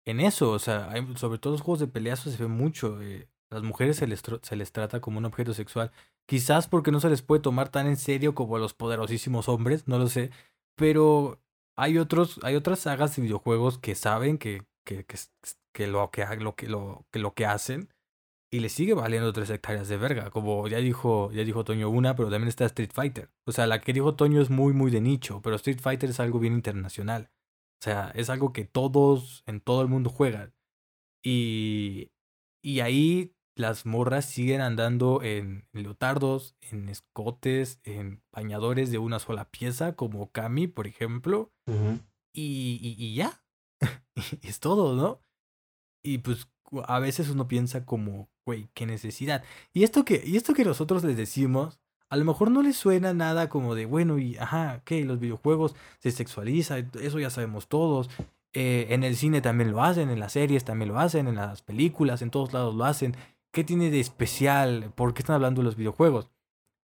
en, eso. O sea, hay, sobre todo los juegos de peleas se ve mucho. Eh, las mujeres se les, se les trata como un objeto sexual. Quizás porque no se les puede tomar tan en serio como a los poderosísimos hombres, no lo sé. Pero hay otros, hay otras sagas de videojuegos que saben que, que, que, que lo, que, lo, que, lo, que lo que hacen y le sigue valiendo tres hectáreas de verga. Como ya dijo, ya dijo Toño una, pero también está Street Fighter. O sea, la que dijo Toño es muy, muy de nicho, pero Street Fighter es algo bien internacional. O sea, es algo que todos en todo el mundo juegan. Y, y ahí las morras siguen andando en, leotardos, en escotes, en bañadores de una sola pieza, como Kami, por ejemplo. y, y, y, ya. es todo, ¿no? Y pues a veces uno piensa como, güey, qué necesidad. Y esto que, y esto que nosotros les decimos, a lo mejor no les suena nada como de, bueno, y ajá, que los videojuegos se sexualiza, eso ya sabemos todos. Eh, en el cine también lo hacen, en las series también lo hacen, en las películas, en todos lados lo hacen. ¿Qué tiene de especial? ¿Por qué están hablando de los videojuegos?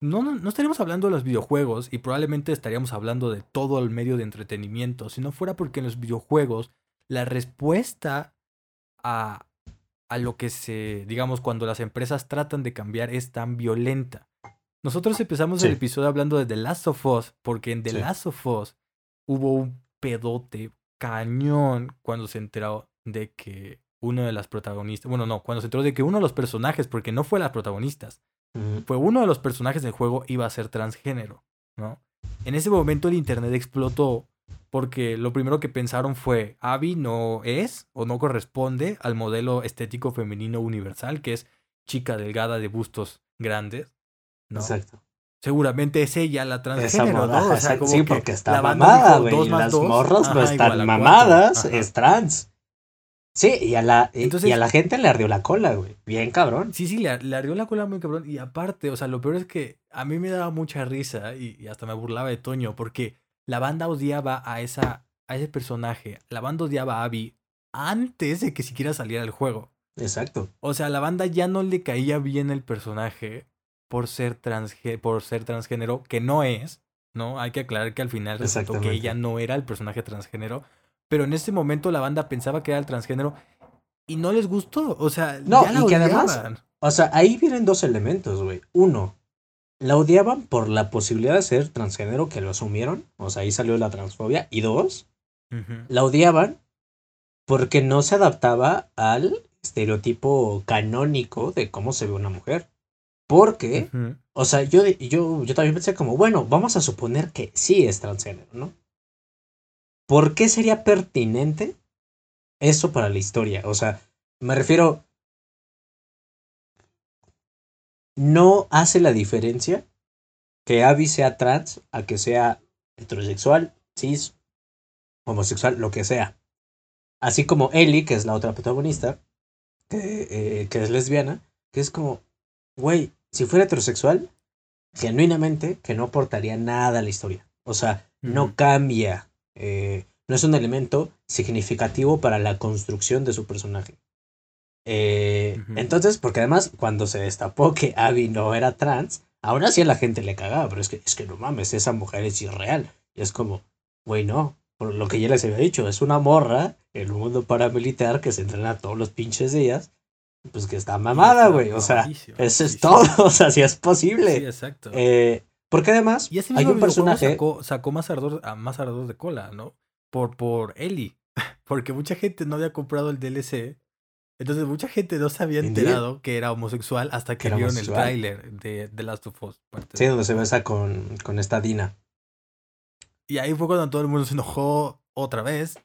No, no, no estaríamos hablando de los videojuegos y probablemente estaríamos hablando de todo el medio de entretenimiento si no fuera porque en los videojuegos la respuesta a, a lo que se, digamos, cuando las empresas tratan de cambiar es tan violenta. Nosotros empezamos el episodio hablando de The Last of Us, porque en The Last of Us hubo un pedote cañón cuando se enteró de que uno de las protagonistas, bueno, no, cuando se enteró de que uno de los personajes, porque no fue las protagonistas, fue uno de los personajes del juego iba a ser transgénero, ¿no? En ese momento el internet explotó porque lo primero que pensaron fue, Abby no es o no corresponde al modelo estético femenino universal, que es chica delgada de bustos grandes. ¿no? Exacto. Seguramente es ella la transgénero, ¿no? O sea, sí, porque está mamada, güey. Las morras no están mamadas, es trans. Sí, y a la, y a la gente le ardió la cola, güey. Bien cabrón. Sí, sí, le, le, ardió la cola muy cabrón. Y aparte, o sea, lo peor es que a mí me daba mucha risa y, y hasta me burlaba de Toño, porque la banda odiaba a, esa, a ese personaje. La banda odiaba a Abby antes de que siquiera saliera el juego. Exacto. O sea, a la banda ya no le caía bien el personaje por ser, por ser transgénero, que no es, ¿no? Hay que aclarar que al final resultó que ella no era el personaje transgénero, pero en ese momento la banda pensaba que era el transgénero y no les gustó, o sea, no, y que además, o sea, ahí vienen dos elementos, güey. Uno, la odiaban por la posibilidad de ser transgénero que lo asumieron, o sea, ahí salió la transfobia. Y dos, la odiaban porque no se adaptaba al estereotipo canónico de cómo se ve una mujer. Porque, o sea, yo, yo, yo también pensé como, bueno, vamos a suponer que sí es transgénero, ¿no? ¿Por qué sería pertinente eso para la historia? O sea, me refiero, no hace la diferencia que Abby sea trans a que sea heterosexual, cis, homosexual, lo que sea. Así como Ellie, que es la otra protagonista, que, eh, que es lesbiana, que es como, güey, si fuera heterosexual, genuinamente que no aportaría nada a la historia. O sea, no cambia, eh, no es un elemento significativo para la construcción de su personaje. Eh, entonces, porque además, cuando se destapó que Abby no era trans, aún así a la gente le cagaba, pero es que, es que no mames, esa mujer es irreal. Y es como, güey, no, por lo que ya les había dicho, es una morra en un mundo paramilitar que se entrena todos los pinches días, pues que está mamada, güey. O sea, eso es todo, o sea, si es posible. Sí, exacto. Eh, porque además, hay un personaje. Sacó, sacó más ardor, más ardor de cola, ¿no? Por, por Ellie. Porque mucha gente no había comprado el DLC entonces mucha gente no se había enterado que era homosexual hasta que vieron el tráiler de The Last of Us. Sí, donde se besa con, con esta Dina. Y ahí fue cuando todo el mundo se enojó otra vez.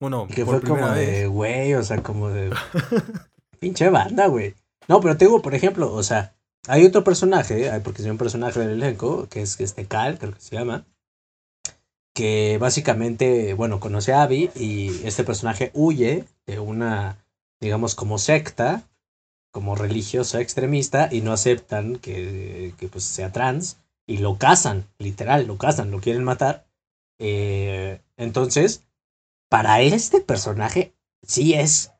Bueno, que fue como de, güey, o sea, como de... pinche banda, güey. No, pero tengo, por ejemplo, o sea, hay otro personaje, porque es un personaje del elenco, que es este Cal, creo que se llama, que básicamente, bueno, conoce a Abby y este personaje huye de una digamos, como secta como religiosa extremista y no aceptan que, que pues sea trans y lo cazan, literal, lo cazan, lo quieren matar. Eh, entonces, para este personaje sí es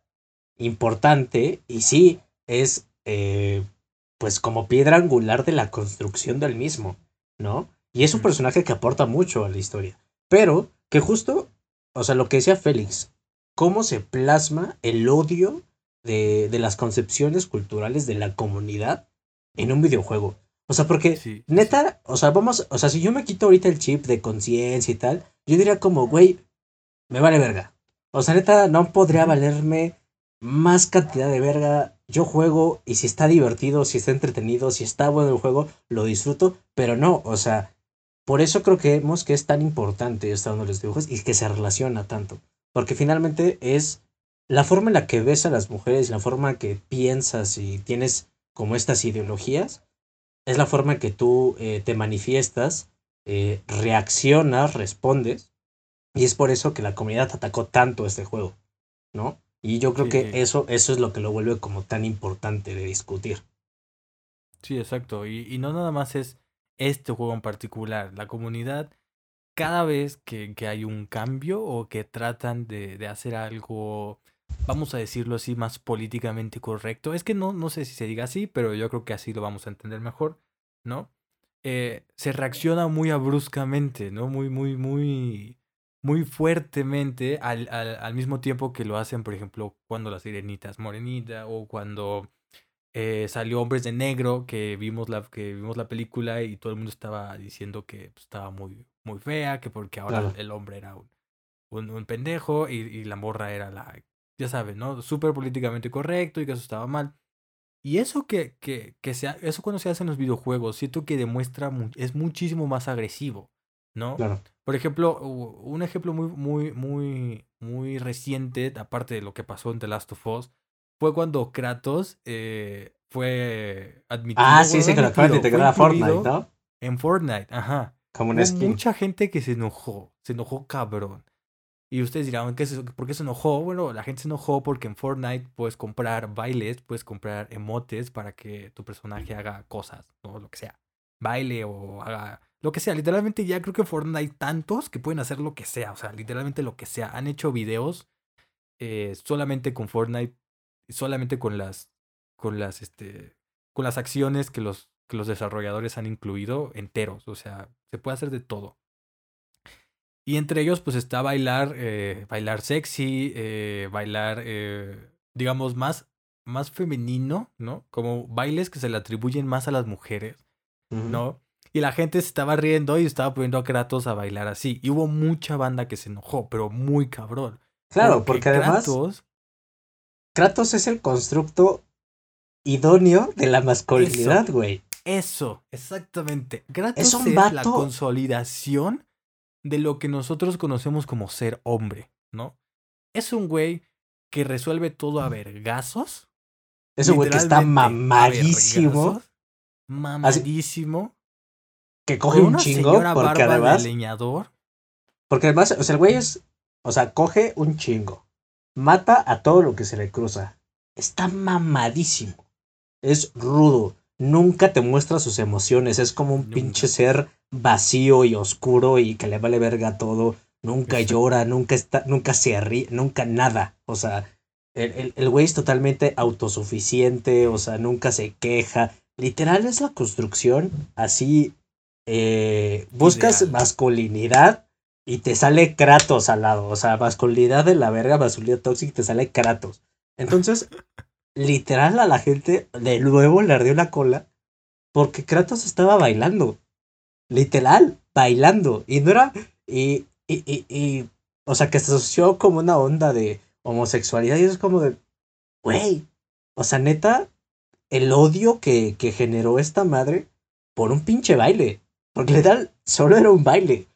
importante y sí es eh, pues como piedra angular de la construcción del mismo, ¿no? Y es un personaje que aporta mucho a la historia, pero que justo, o sea, lo que decía Félix, cómo se plasma el odio de, de las concepciones culturales de la comunidad en un videojuego. O sea, porque neta, o sea, vamos, o sea, si yo me quito ahorita el chip de conciencia y tal, yo diría como, güey, me vale verga. O sea, neta, no podría valerme más cantidad de verga. Yo juego y si está divertido, si está entretenido, si está bueno el juego, lo disfruto, pero no, o sea, por eso creo que vemos que es tan importante estar en los dibujos y que se relaciona tanto. Porque finalmente es la forma en la que ves a las mujeres, la forma que piensas y tienes como estas ideologías, es la forma en que tú eh, te manifiestas, eh, reaccionas, respondes. Y es por eso que la comunidad atacó tanto este juego, ¿no? Y yo creo que eso, eso es lo que lo vuelve como tan importante de discutir. Sí, exacto. Y, y no nada más es este juego en particular. La comunidad, cada vez que, que hay un cambio o que tratan de, de, hacer algo, vamos a decirlo así, más políticamente correcto. Es que no, no sé si se diga así, pero yo creo que así lo vamos a entender mejor, ¿no? Eh, se reacciona muy abruscamente, ¿no? Muy, muy, muy muy fuertemente al, al, al, mismo tiempo que lo hacen, por ejemplo, cuando la sirenita es morenita o cuando eh, salió Hombres de Negro, que vimos, la, que vimos la película y todo el mundo estaba diciendo que pues, estaba muy, muy fea, que porque ahora claro. el hombre era un, un, un pendejo y, y, la morra era la, ya sabes, ¿no? Súper políticamente correcto y que eso estaba mal. Y eso que, que, que sea, eso cuando se hace en los videojuegos, siento que demuestra, es muchísimo más agresivo, ¿no? Claro. Por ejemplo, un ejemplo muy, muy, muy, muy reciente, aparte de lo que pasó en The Last of Us, fue cuando Kratos eh, fue admitido. Ah, sí, sí, que Fortnite, que Fortnite, ¿no? En Fortnite, ajá. Como una skin. mucha gente que se enojó, se enojó cabrón. Y ustedes dirán, ¿qué es eso? ¿por qué se enojó? Bueno, la gente se enojó porque en Fortnite puedes comprar bailes, puedes comprar emotes para que tu personaje haga cosas, ¿no? Lo que sea. Baile o haga lo que sea. Literalmente ya creo que en Fortnite hay tantos que pueden hacer lo que sea. O sea, literalmente lo que sea. Han hecho videos eh, solamente con Fortnite, solamente con las, con las, este, con las acciones que los, que los desarrolladores han incluido enteros. O sea, se puede hacer de todo. Y entre ellos, pues está bailar, eh, bailar sexy, eh, bailar, eh, digamos, más, más femenino, ¿no? Como bailes que se le atribuyen más a las mujeres, uh -huh. ¿no? Y la gente se estaba riendo y estaba poniendo a Kratos a bailar así. Y hubo mucha banda que se enojó, pero muy cabrón. Claro, porque, porque además Kratos, Kratos es el constructo idóneo de la masculinidad, güey. Eso, exactamente. Kratos es, un vato... es la consolidación de lo que nosotros conocemos como ser hombre, ¿no? Es un güey que resuelve todo a vergazos. Es un güey que está mamadísimo. Mamadísimo. Que coge un chingo porque además. De leñador. Porque además, o sea, el güey es. O sea, coge un chingo. Mata a todo lo que se le cruza. Está mamadísimo. Es rudo. Nunca te muestra sus emociones. Es como un Nunca. pinche ser vacío y oscuro y que le vale verga todo. Nunca llora, nunca está, nunca se ríe, nunca nada. O sea, el, el, el güey es totalmente autosuficiente, o sea, nunca se queja. Literal es la construcción así. Eh, buscas masculinidad y te sale Kratos al lado. O sea, masculinidad de la verga, masculinidad tóxica y te sale Kratos. Entonces, literal a la gente de nuevo le ardió la cola porque Kratos estaba bailando literal, bailando. Y no era. Y, y, y, y, o sea, que se asoció como una onda de homosexualidad. Y es como de. Güey. O sea, neta, el odio que, que generó esta madre por un pinche baile. Porque literal, solo era un baile.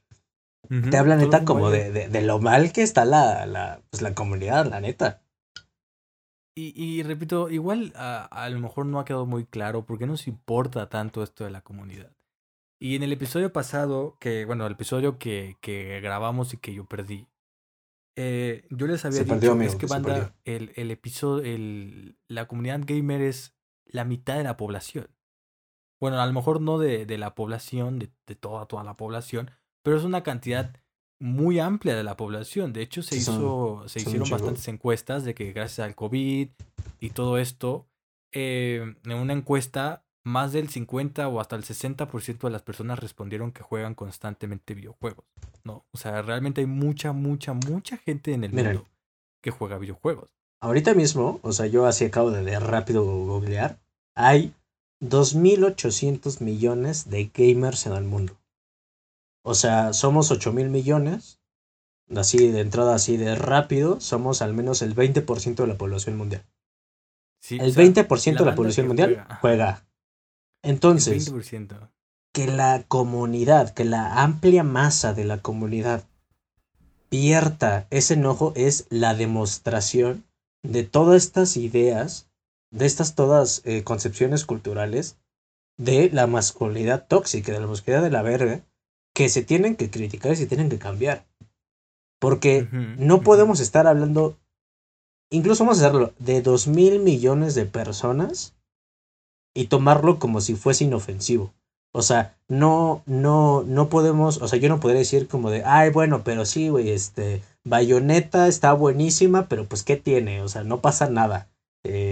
Uh -huh, Te habla neta como de, de, de, lo mal que está la, la, pues, la comunidad, la neta. Y, y repito, igual a, a, lo mejor no ha quedado muy claro por qué nos importa tanto esto de la comunidad. Y en el episodio pasado, que, bueno, el episodio que, que grabamos y que yo perdí, eh, yo les había dicho, es que banda, el, el, episodio, el, la comunidad gamer es la mitad de la población. Bueno, a lo mejor no de, de la población, de, de, toda, toda la población, pero es una cantidad muy amplia de la población. De hecho, se, hizo, se hicieron bastantes encuestas de que gracias al COVID y todo esto, eh, en una encuesta, más del 50 o hasta el 60% de las personas respondieron que juegan constantemente videojuegos. ¿no? O sea, realmente hay mucha, mucha, mucha gente en el mundo que juega videojuegos. Ahorita mismo, o sea, yo así acabo de, de rápido googlear, hay 2.800 millones de gamers en el mundo. O sea, somos 8 mil millones. Así de entrada, así de rápido, somos al menos el 20% de la población mundial. el 20% de la población mundial juega. Entonces, que la comunidad, que la amplia masa de la comunidad pierta ese enojo es la demostración de todas estas ideas, de estas todas eh, concepciones culturales de la masculinidad tóxica, de la masculinidad de la verga, que se tienen que criticar y se tienen que cambiar. Porque no podemos estar hablando, incluso vamos a hacerlo, de dos mil millones de personas y tomarlo como si fuese inofensivo. O sea, no, no, no podemos, o sea, yo no podría decir como de, ay, bueno, pero sí, güey, este, Bayonetta está buenísima, pero pues, ¿qué tiene? O sea, no pasa nada. Eh,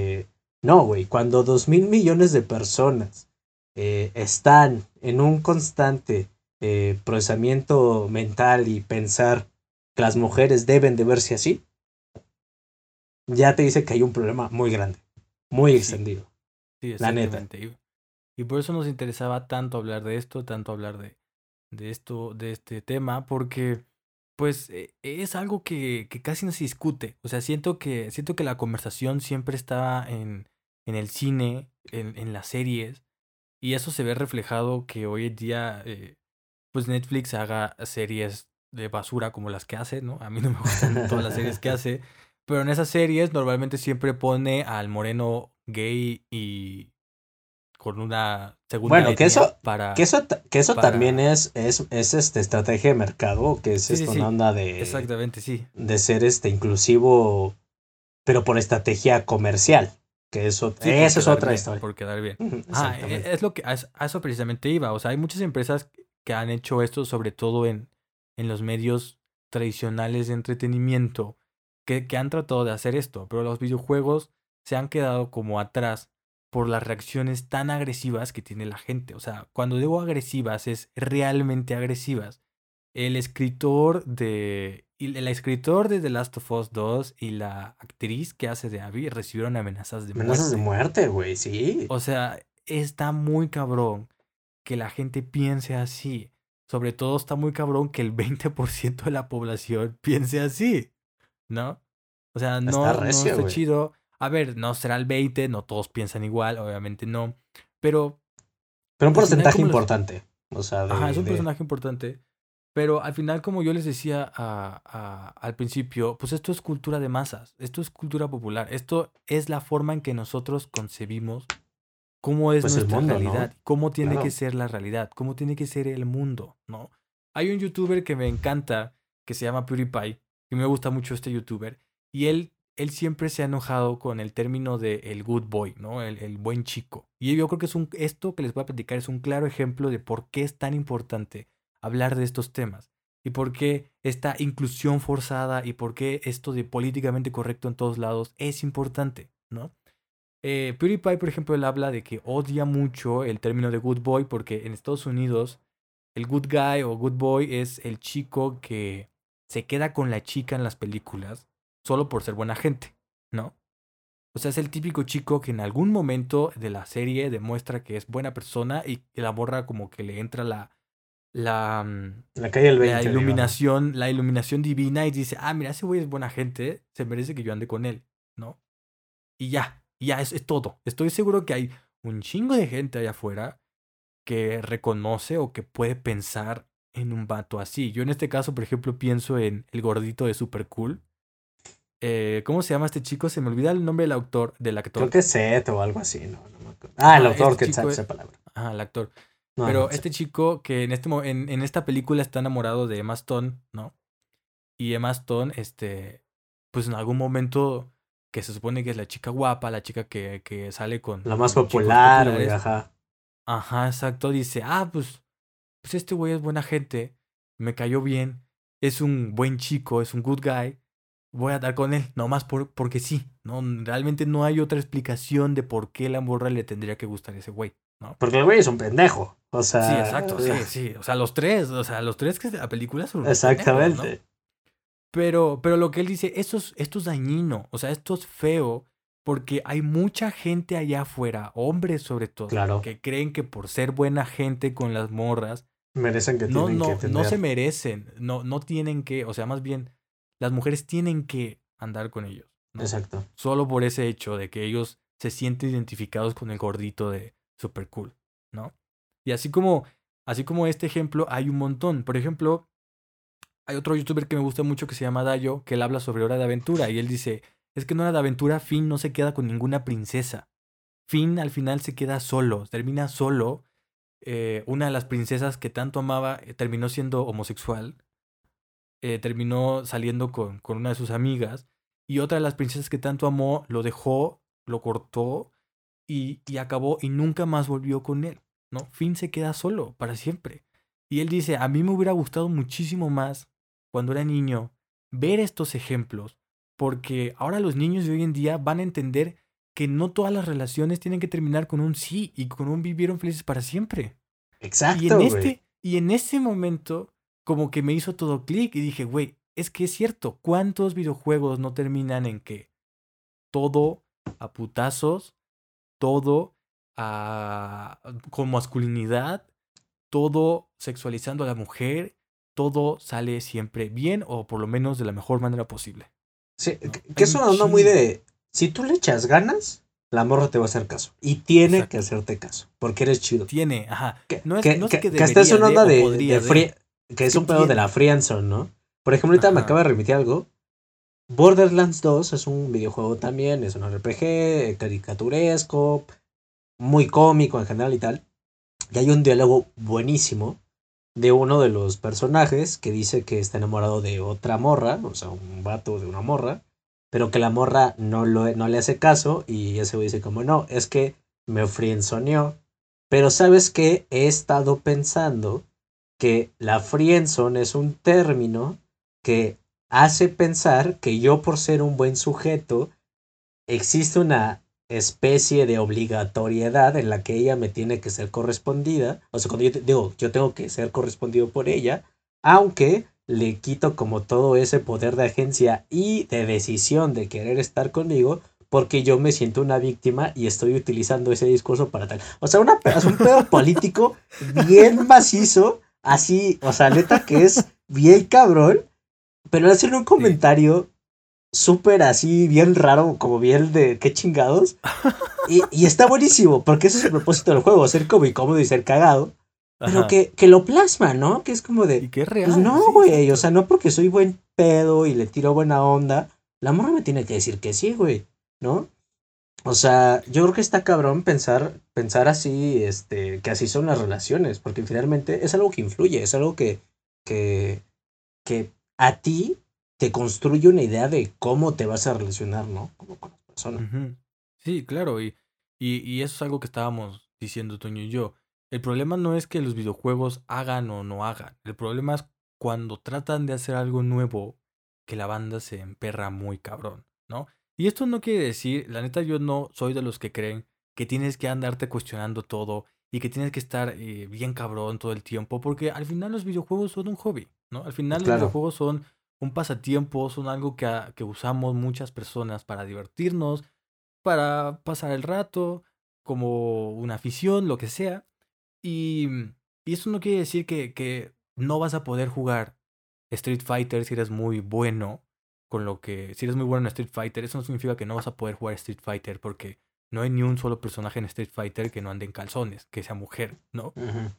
no, güey, cuando dos mil millones de personas eh, están en un constante eh, procesamiento mental y pensar que las mujeres deben de verse así, ya te dice que hay un problema muy grande, muy extendido. Sí, la neta. Y por eso nos interesaba tanto hablar de esto, tanto hablar de, de esto, de este tema, porque pues e, es algo que, que, casi no se discute. O sea, siento que, siento que la conversación siempre está en, en el cine, en, en las series, y eso se ve reflejado que hoy en día eh, pues Netflix haga series de basura como las que hace, ¿no? A mí no me gustan todas las series que hace, pero en esas series normalmente siempre pone al moreno gay y con una segunda bueno que eso para que eso que eso también es es es este estrategia de mercado que es esta onda de exactamente sí. de ser este inclusivo pero por estrategia comercial que eso, eso es otra historia por quedar bien ah, es lo que a eso precisamente iba o sea hay muchas empresas que han hecho esto, sobre todo en, en los medios tradicionales de entretenimiento, que, que han tratado de hacer esto, pero los videojuegos se han quedado como atrás por las reacciones tan agresivas que tiene la gente. O sea, cuando digo agresivas es realmente agresivas. El escritor de. El escritor de The Last of Us 2 y la actriz que hace de Abby recibieron amenazas de muerte. Amenazas de muerte, güey, sí. O sea, está muy cabrón que la gente piense así. Sobre todo está muy cabrón que el 20% de la población piense así, ¿no? O sea, no, está, no chido. A ver, no será el 20, no todos piensan igual, obviamente no. Pero. Pero un porcentaje importante. O sea, Ajá, es un personaje importante. Pero al final, como yo les decía a, a, al principio, pues esto es cultura de masas, esto es cultura popular, esto es la forma en que nosotros concebimos cómo es pues nuestra realidad, cómo tiene que ser la realidad, cómo tiene que ser el mundo, ¿no? Hay un youtuber que me encanta, que se llama PewDiePie, y me gusta mucho este youtuber, y él, él siempre se ha enojado con el término de el good boy, ¿no? El, el buen chico. Y yo creo que es un, esto que les voy a platicar es un claro ejemplo de por qué es tan importante hablar de estos temas. Y por qué esta inclusión forzada y por qué esto de políticamente correcto en todos lados es importante, ¿no? Eh, PewDiePie, por ejemplo, él habla de que odia mucho el término de good boy porque en Estados Unidos el good guy o good boy es el chico que se queda con la chica en las películas solo por ser buena gente, ¿no? O sea, es el típico chico que en algún momento de la serie demuestra que es buena persona y que la borra como que le entra la la, mm, la, calle la iluminación, la iluminación divina y dice, "Ah, mira, ese güey es buena gente, se merece que yo ande con él", ¿no? Y ya, ya, es, es todo. Estoy seguro que hay un chingo de gente allá afuera que reconoce o que puede pensar en un vato así. Yo en este caso, por ejemplo, pienso en el gordito de Super Cool. Eh, ¿Cómo se llama este chico? Se me olvida el nombre del autor, del actor. Creo que es Seth o algo así, no, no Ah, el autor, este que sabe esa palabra. Ajá, el actor. Pero este chico que en, este, en, en esta película está enamorado de Emma Stone, ¿no? Y Emma Stone, este, pues en algún momento que se supone que es la chica guapa, la chica que, que sale con... La más con popular, güey, ajá. Ajá, exacto. Dice, ah, pues, pues este güey es buena gente, me cayó bien, es un buen chico, es un good guy, voy a dar con él, nomás por, porque sí. No, realmente no hay otra explicación de por qué la morra le tendría que gustar a ese güey, ¿no? Porque el güey es un pendejo. O sea. Sí, exacto, sí, sí. O sea, los tres, o sea, los tres que la película son unos pendejos, ¿no? Exactamente. Pero, pero lo que él dice, esto es, esto es dañino, o sea, esto es feo, porque hay mucha gente allá afuera, hombres sobre todo, Claro. que creen que por ser buena gente con las morras, Merecen que no, tienen no, que no se merecen, no, no tienen que, o sea, más bien, las mujeres tienen que andar con ellos, ¿no? Exacto. Solo por ese hecho de que ellos se sienten identificados con el gordito de super cool, ¿no? Y así como, así como este ejemplo, hay un montón. Por ejemplo, hay otro youtuber que me gusta mucho que se llama Dayo, que él habla sobre Hora de Aventura y él dice, es que en Hora de Aventura Finn no se queda con ninguna princesa. Finn al final se queda solo, termina solo. Eh, una de las princesas que tanto amaba eh, terminó siendo homosexual. eh, terminó saliendo con, con una de sus amigas. Y otra de las princesas que tanto amó lo dejó, lo cortó y, y acabó y nunca más volvió con él. ¿no? Finn se queda solo para siempre. Y él dice, a mí me hubiera gustado muchísimo más cuando era niño ver estos ejemplos, porque ahora los niños de hoy en día van a entender que no todas las relaciones tienen que terminar con un sí y con un vivieron felices para siempre. Exacto, Y en este, y en ese momento, como que me hizo todo clic y dije, güey, es que es cierto, ¿cuántos videojuegos no terminan en que todo a putazos, todo a, con masculinidad, todo sexualizando a la mujer, todo sale siempre bien o por lo menos de la mejor manera posible? Sí, ¿no? que- es un una onda muy de. Si tú le echas ganas, la morra te va a hacer caso. Y tiene Exacto. que hacerte caso. Porque eres chido. Tiene, ajá. Que, No es, que, no es que- que, que es una onda de, de que es un pedo de la friendzone, ¿no? Por ejemplo, ahorita me acaba de remitir algo. Borderlands 2 es un videojuego también, es un RPG, caricaturesco, muy cómico en general y tal. Y hay un diálogo buenísimo de uno de los personajes que dice que está enamorado de otra morra, o sea, un vato de una morra, pero que la morra no, lo, no le hace caso y ese güey dice como, no, es que me friendzoneó. Pero sabes que he estado pensando que la friendzone es un término que hace pensar que yo por ser un buen sujeto existe una especie de obligatoriedad en la que ella me tiene que ser correspondida. O sea, cuando yo te- digo, yo tengo que ser correspondido por ella, aunque le quito como todo ese poder de agencia y de decisión de querer estar conmigo, porque yo me siento una víctima y estoy utilizando ese discurso para tal. O sea, una, es un pedo político bien macizo, así, o sea, neta que es bien cabrón, pero hacen un comentario súper así, bien raro, como bien de qué chingados. Y, y está buenísimo, porque ese es el propósito del juego, ser como incómodo y ser cagado, pero que, que lo plasma, ¿no? Que es como Y de, que es real. pues no, sí, güey, exacto. o sea, no porque soy buen pedo y le tiro buena onda, la morra me tiene que decir que sí, güey, ¿no? O sea, yo creo que está cabrón pensar, pensar así, este, que así son las relaciones, porque finalmente es algo que influye, es algo que, que, que a ti te construye una idea de cómo te vas a relacionar, ¿no? Como con las personas. Sí, claro, y, y, y eso es algo que estábamos diciendo Toño y yo. El problema no es que los videojuegos hagan o no hagan. El problema es cuando tratan de hacer algo nuevo que la banda se emperra muy cabrón, ¿no? Y esto no quiere decir, la neta yo no soy de los que creen que tienes que andarte cuestionando todo y que tienes que estar eh, bien cabrón todo el tiempo, porque al final los videojuegos son un hobby, ¿no? Al final los videojuegos son un pasatiempo, son algo que, a- que usamos muchas personas para divertirnos, para pasar el rato, como una afición, lo que sea. Y, y eso no quiere decir que, que no vas a poder jugar Street Fighter si eres muy bueno con lo que... Si eres muy bueno en Street Fighter, eso no significa que no vas a poder jugar Street Fighter porque no hay ni un solo personaje en Street Fighter que no ande en calzones, que sea mujer, ¿no?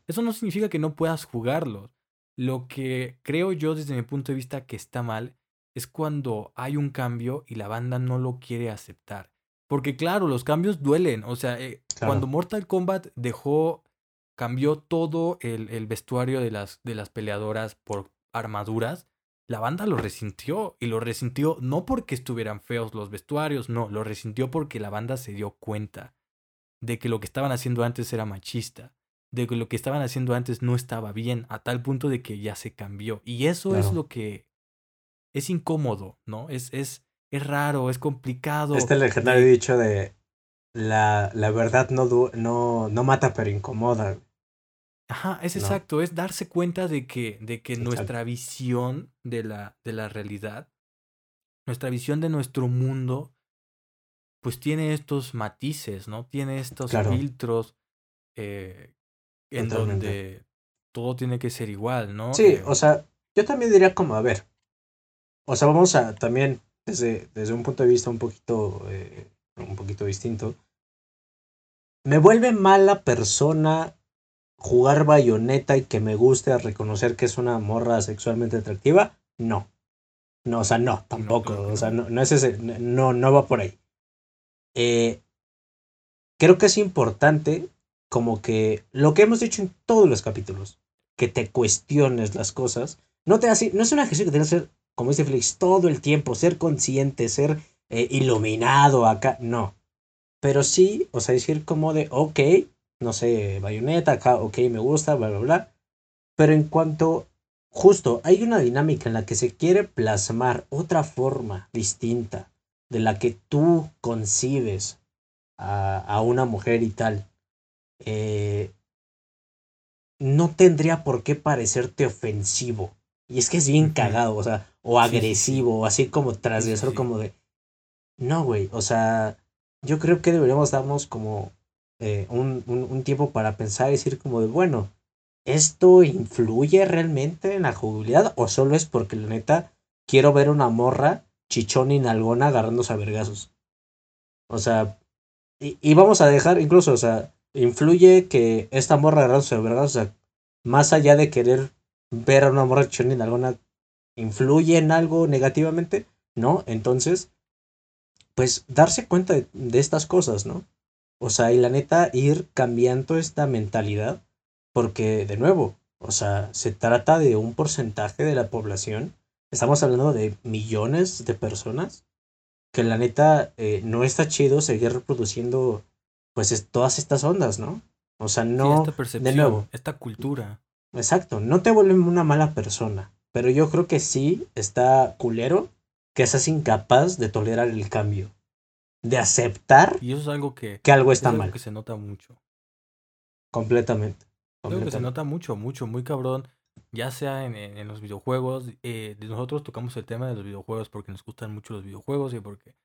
Eso no significa que no puedas jugarlos. Lo que creo yo desde mi punto de vista que está mal es cuando hay un cambio y la banda no lo quiere aceptar. Porque claro, los cambios duelen. O sea, eh, Claro. cuando Mortal Kombat dejó, cambió todo el, el vestuario de las, de las peleadoras por armaduras, la banda lo resintió y lo resintió no porque estuvieran feos los vestuarios, no, lo resintió porque la banda se dio cuenta de que lo que estaban haciendo antes era machista, de que lo que estaban haciendo antes no estaba bien, a tal punto de que ya se cambió. Y eso es lo que es incómodo, ¿no? Es, es, es raro, es complicado. Este legendario dicho de la, la verdad no, no, no mata pero incomoda. Ajá, es exacto, es darse cuenta de que, de que nuestra visión de la, de la realidad, nuestra visión de nuestro mundo, pues tiene estos matices, ¿no? Tiene estos filtros eh, en donde todo tiene que ser igual, ¿no? Sí, eh, o sea, yo también diría como, a ver, o sea, vamos a también desde, desde un punto de vista un poquito, eh, un poquito distinto. Me vuelve mala persona jugar bayoneta y que me guste reconocer que es una morra sexualmente atractiva. No. No, o sea, no, tampoco. o sea, no, no es ese, no, no va por ahí. Eh, creo que es importante como que lo que hemos dicho en todos los capítulos, que te cuestiones las cosas. No, te hace, no es una ejercicio que tienes que hacer, como dice Felix, todo el tiempo, ser consciente, ser eh, iluminado acá, no. Pero sí, o sea, decir como de, ok, no sé, bayoneta, acá, ok, me gusta, bla, bla, bla. Pero en cuanto, justo, hay una dinámica en la que se quiere plasmar otra forma distinta de la que tú concibes a, a una mujer y tal eh, no tendría por qué parecerte ofensivo. Y es que es bien cagado, o sea, o agresivo, o así como transgresor, como de... No, güey, o sea, yo creo que deberíamos darnos como eh, un, un, un, tiempo para pensar y decir como de, bueno, ¿esto influye realmente en la jugabilidad o solo es porque la neta quiero ver una morra chichón y nalgona agarrándose a vergazos? O sea, y, y vamos a dejar incluso, o sea, influye que esta morra de se ¿verdad? O sea, más allá de querer ver a una morra en alguna, influye en algo negativamente, ¿no? Entonces, pues darse cuenta de, estas cosas, ¿no? O sea, y la neta, ir cambiando esta mentalidad, porque de nuevo, o sea, se trata de un porcentaje de la población, estamos hablando de millones de personas, que la neta eh, no está chido seguir reproduciendo pues es todas estas ondas, ¿no? O sea, no... esta percepción, de nuevo, esta cultura. Exacto, no te vuelven una mala persona, pero yo creo que sí está culero que seas incapaz de tolerar el cambio, de aceptar y eso es algo que, que algo está es algo mal. que se nota mucho. Completamente. Creo que se nota mucho, mucho, muy cabrón, ya sea en, en, los videojuegos. Eh, nosotros tocamos el tema de los videojuegos porque nos gustan mucho los videojuegos y porque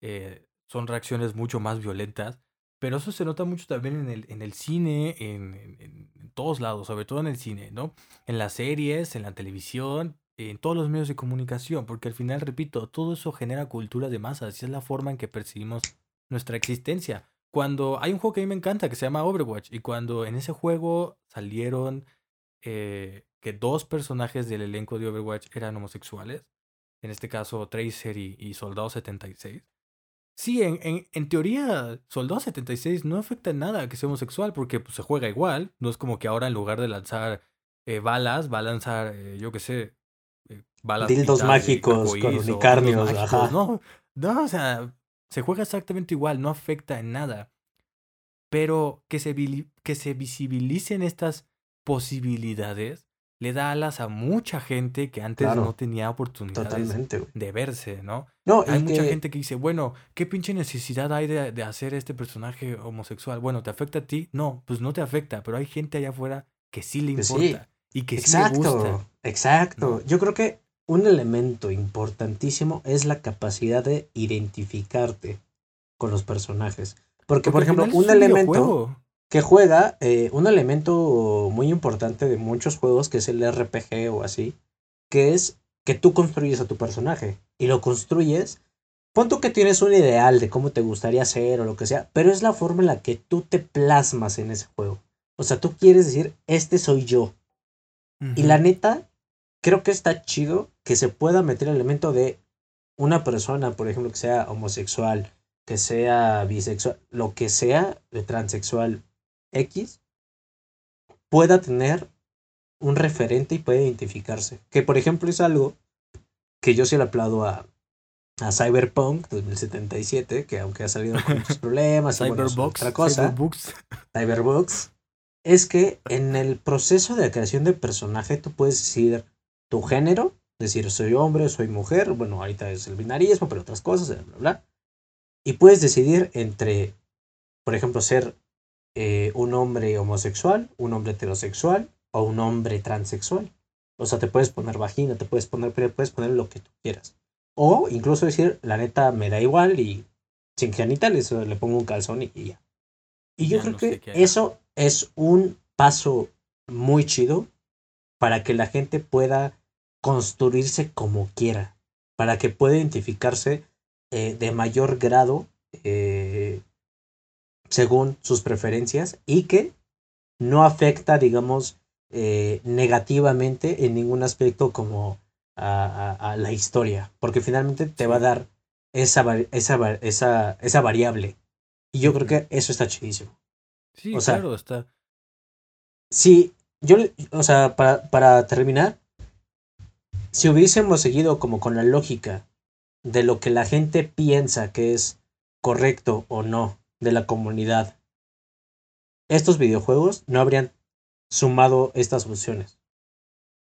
eh, son reacciones mucho más violentas. Pero eso se nota mucho también en el, en el cine, en, en, todos lados, sobre todo en el cine, ¿no? En las series, en la televisión, en todos los medios de comunicación, porque al final, repito, todo eso genera cultura de masas y es la forma en que percibimos nuestra existencia. Cuando hay un juego que a mí me encanta que se llama Overwatch y cuando en ese juego salieron eh, que dos personajes del elenco de Overwatch eran homosexuales, en este caso Tracer y, y Soldado 76, Sí, en, en, en, teoría, Soldado 76 no afecta en nada que sea homosexual porque pues, se juega igual. No es como que ahora en lugar de lanzar eh, balas, va a lanzar, eh, yo qué sé, balas. Dildos mágicos con unicarnios, ajá. No, no, o sea, se juega exactamente igual, no afecta en nada. Pero que se, que se visibilicen estas posibilidades le da alas a mucha gente que antes no tenía oportunidades de verse, ¿no? No, hay mucha gente que dice, bueno, ¿qué pinche necesidad hay de, de, hacer este personaje homosexual? Bueno, ¿te afecta a ti? No, pues no te afecta, pero hay gente allá afuera que sí le importa y que exacto, sí le gusta. Exacto, Yo creo que un elemento importantísimo es la capacidad de identificarte con los personajes. Porque, Porque por ejemplo, un, un elemento que juega eh, un elemento muy importante de muchos juegos, que es el RPG o así, que es que tú construyes a tu personaje y lo construyes. Pon tú que tienes un ideal de cómo te gustaría ser o lo que sea, pero es la forma en la que tú te plasmas en ese juego. O sea, tú quieres decir, este soy yo. Y la neta, creo que está chido que se pueda meter el elemento de una persona, por ejemplo, que sea homosexual, que sea bisexual, lo que sea, de transexual, X pueda tener un referente y pueda identificarse. Que por ejemplo es algo que yo sí le aplaudo a, a Cyberpunk 2077, que aunque ha salido con muchos problemas, Cyberbox, otra cosa, Cyberbugs. Cyberbox, es que en el proceso de creación de personaje tú puedes decir tu género, decir soy hombre, soy mujer, bueno, ahorita es el binarismo, pero otras cosas, bla, bla, bla. Y puedes decidir entre, por ejemplo, ser eh, un hombre homosexual, un hombre heterosexual o un hombre transexual. O sea, te puedes poner vagina, te puedes poner, puedes poner lo que tú quieras. O incluso decir, la neta me da igual y sin genitales, le pongo un calzón y, y ya. Y yo Ya creo no que eso es un paso muy chido para que la gente pueda construirse como quiera, para que pueda identificarse eh, de mayor grado eh, según sus preferencias y que no afecta, digamos, eh, negativamente en ningún aspecto como a, a- a la historia, porque finalmente te va a Sí. dar esa, esa, esa, esa variable. Y yo creo que eso está chidísimo. Sí, o sea, claro, está. Si yo, o sea, para, para terminar, si hubiésemos seguido como con la lógica de lo que la gente piensa que es correcto o no de la comunidad, estos videojuegos no habrían sumado estas funciones.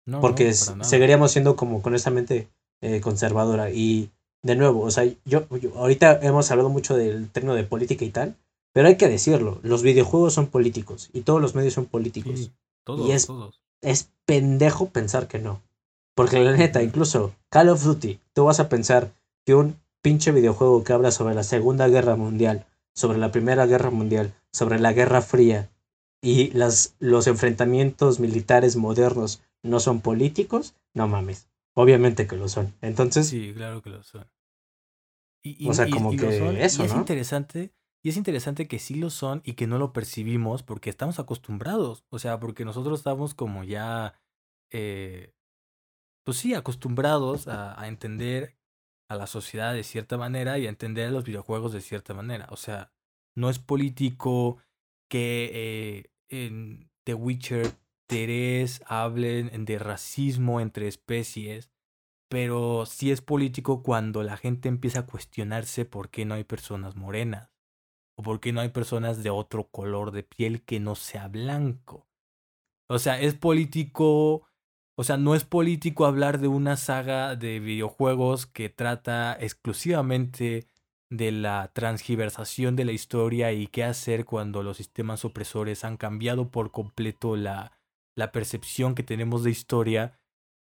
No, porque seguiríamos siendo como con esta mente eh, conservadora. Y de nuevo, o sea, yo, yo- ahorita hemos hablado mucho del término de política y tal, pero hay que decirlo, los videojuegos son políticos y todos los medios son políticos. Sí, todos, es- todos. es pendejo pensar que no. Porque la neta, incluso Call of Duty, tú vas a pensar que un pinche videojuego que habla sobre la Segunda Guerra Mundial, sobre la Primera Guerra Mundial, sobre la Guerra Fría y las, los enfrentamientos militares modernos no son políticos, no mames. Obviamente que lo son. Entonces, Sí, claro que lo son. Y, O sea, y- como y que son, y eso, es ¿no? interesante, y es interesante que sí lo son y que no lo percibimos porque estamos acostumbrados. O sea, porque nosotros estamos como ya, eh, pues sí, acostumbrados a, entender a la sociedad de cierta manera y a entender a los videojuegos de cierta manera. O sea, no es político que eh, en The Witcher 3 hablen de racismo entre especies, pero sí es político cuando la gente empieza a cuestionarse por qué no hay personas morenas o por qué no hay personas de otro color de piel que no sea blanco. O sea, es político, o sea, no es político hablar de una saga de videojuegos que trata exclusivamente de la transgiversación de la historia y qué hacer cuando los sistemas opresores han cambiado por completo la, la percepción que tenemos de historia,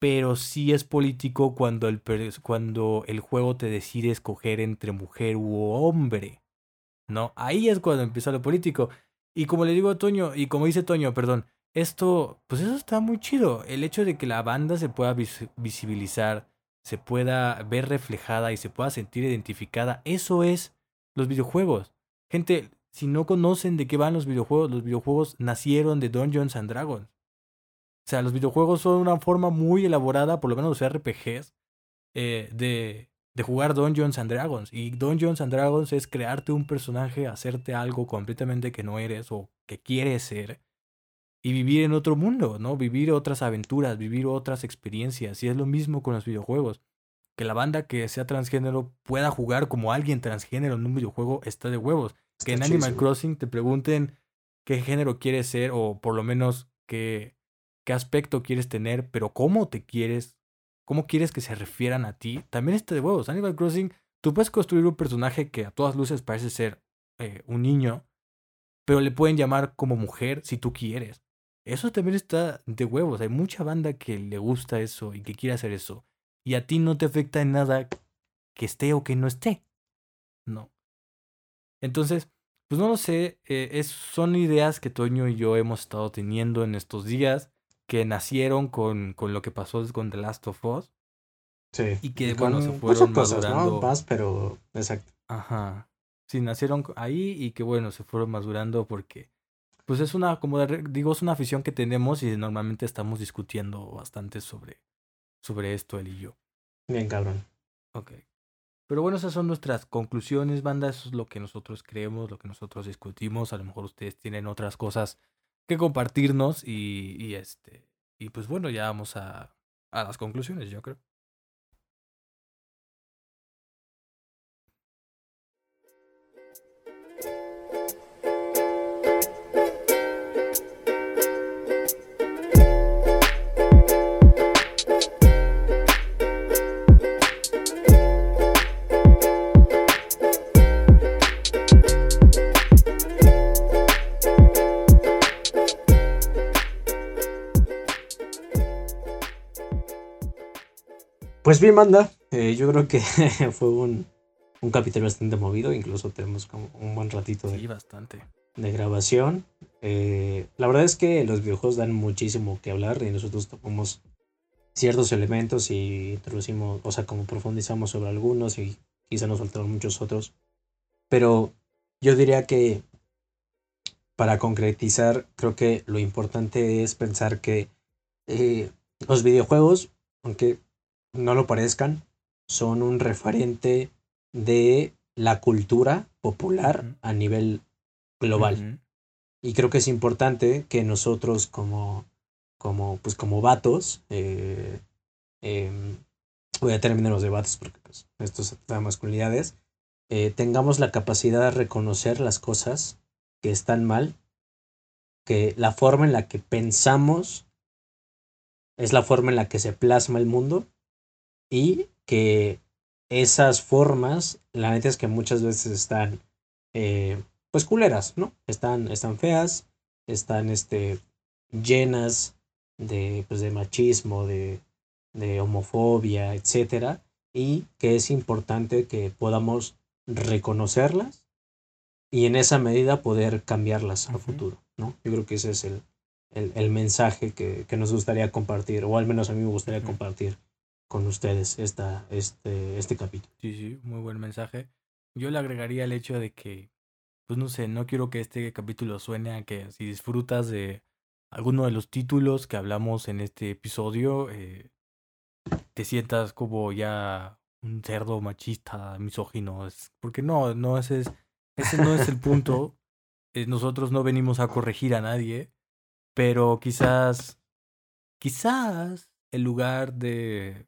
pero sí es político cuando el, cuando el juego te decide escoger entre mujer u hombre. ¿No? Ahí es cuando empieza lo político. Y como le digo a Toño, y como dice Toño, perdón, esto, pues eso está muy chido. El hecho de que la banda se pueda vis- visibilizar, se pueda ver reflejada y se pueda sentir identificada, eso es los videojuegos. Gente, si no conocen de qué van los videojuegos, los videojuegos nacieron de Dungeons and Dragons. O sea, los videojuegos son una forma muy elaborada, por lo menos los RPGs, eh, de, de jugar Dungeons and Dragons. Y Dungeons and Dragons es crearte un personaje, hacerte algo completamente que no eres o que quieres ser. Y vivir en otro mundo, ¿no? Vivir otras aventuras, vivir otras experiencias. Y es lo mismo con los videojuegos. Que la banda que sea transgénero pueda jugar como alguien transgénero en un videojuego está de huevos. Que en Animal. Crossing te pregunten qué género quieres ser o por lo menos qué, qué aspecto quieres tener, pero cómo te quieres, cómo quieres que se refieran a ti, también está de huevos. Animal Crossing, tú puedes construir un personaje que a todas luces parece ser eh, un niño, pero le pueden llamar como mujer si tú quieres. Eso también está de huevos. Hay mucha banda que le gusta eso y que quiere hacer eso. Y a ti no te afecta en nada que esté o que no esté. No. Entonces, pues no lo sé. eh, es, son ideas que Toño y yo hemos estado teniendo en estos días que nacieron con, con lo que pasó con The Last of Us. Sí. Y que, bueno, se fueron cosas, ¿no? madurando. Más, pero exacto. Ajá. Sí, nacieron ahí y que bueno, se fueron madurando porque, pues es una, como digo, es una afición que tenemos y normalmente estamos discutiendo bastante sobre, sobre esto, él y yo. Bien cabrón. Ok. Pero bueno, esas son nuestras conclusiones, banda. Eso es lo que nosotros creemos, lo que nosotros discutimos. A lo mejor ustedes tienen otras cosas que compartirnos y, y este. Y pues bueno, ya vamos a, a las conclusiones, yo creo. Pues bien, manda. Eh, yo creo que fue un, un capítulo bastante movido. Incluso tenemos como un buen ratito de, Sí, bastante. de grabación. Eh, la verdad es que los videojuegos dan muchísimo que hablar y nosotros tomamos ciertos elementos y introducimos, o sea, como profundizamos sobre algunos y quizá nos faltaron muchos otros. Pero yo diría que para concretizar, creo que lo importante es pensar que eh, los videojuegos, aunque no lo parezcan, son un referente de la cultura popular a nivel global. Y creo que es importante que nosotros como, como, pues como vatos, eh, em, voy a terminar los debates porque pues, esto se trata de masculinidades, eh, tengamos la capacidad de reconocer las cosas que están mal, que la forma en la que pensamos es la forma en la que se plasma el mundo y que esas formas, la neta es que muchas veces están eh, pues culeras, ¿no? Están, están feas, están este, llenas de, pues, de machismo, de, de homofobia, etcétera, y que es importante que podamos reconocerlas y en esa medida poder cambiarlas a futuro, ¿no? Yo creo que ese es el, el, el mensaje que, que nos gustaría compartir, o al menos a mí me gustaría compartir con ustedes esta, este, este capítulo. Sí, sí, muy buen mensaje. Yo le agregaría el hecho de que, pues no sé, no quiero que este capítulo suene a que si disfrutas de alguno de los títulos que hablamos en este episodio, eh, te sientas como ya un cerdo machista, misógino. es- Porque no, no ese es, ese no es el punto. Eh, nosotros no venimos a corregir a nadie, pero quizás, quizás el lugar de,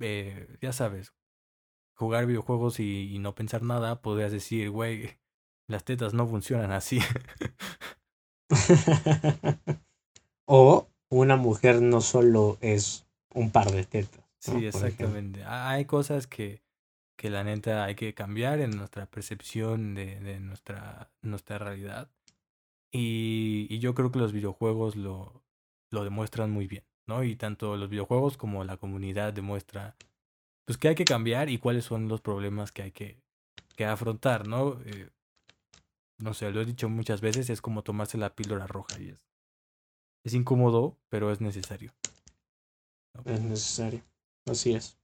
eh, ya sabes, jugar videojuegos y, y no pensar nada, podrías decir, güey, las tetas no funcionan así. o una mujer no solo es un par de tetas. Sí, exactamente. Ha- Hay cosas que, que la neta hay que cambiar en nuestra percepción de, de nuestra, nuestra realidad. Y, y yo creo que los videojuegos lo, lo demuestran muy bien, ¿no? Y tanto los videojuegos como la comunidad demuestra pues que hay que cambiar y cuáles son los problemas que hay que, que afrontar, ¿no? Eh, no sé, lo he dicho muchas veces, es como tomarse la píldora roja y es, es incómodo, pero es necesario. ¿no? Es necesario. Así es.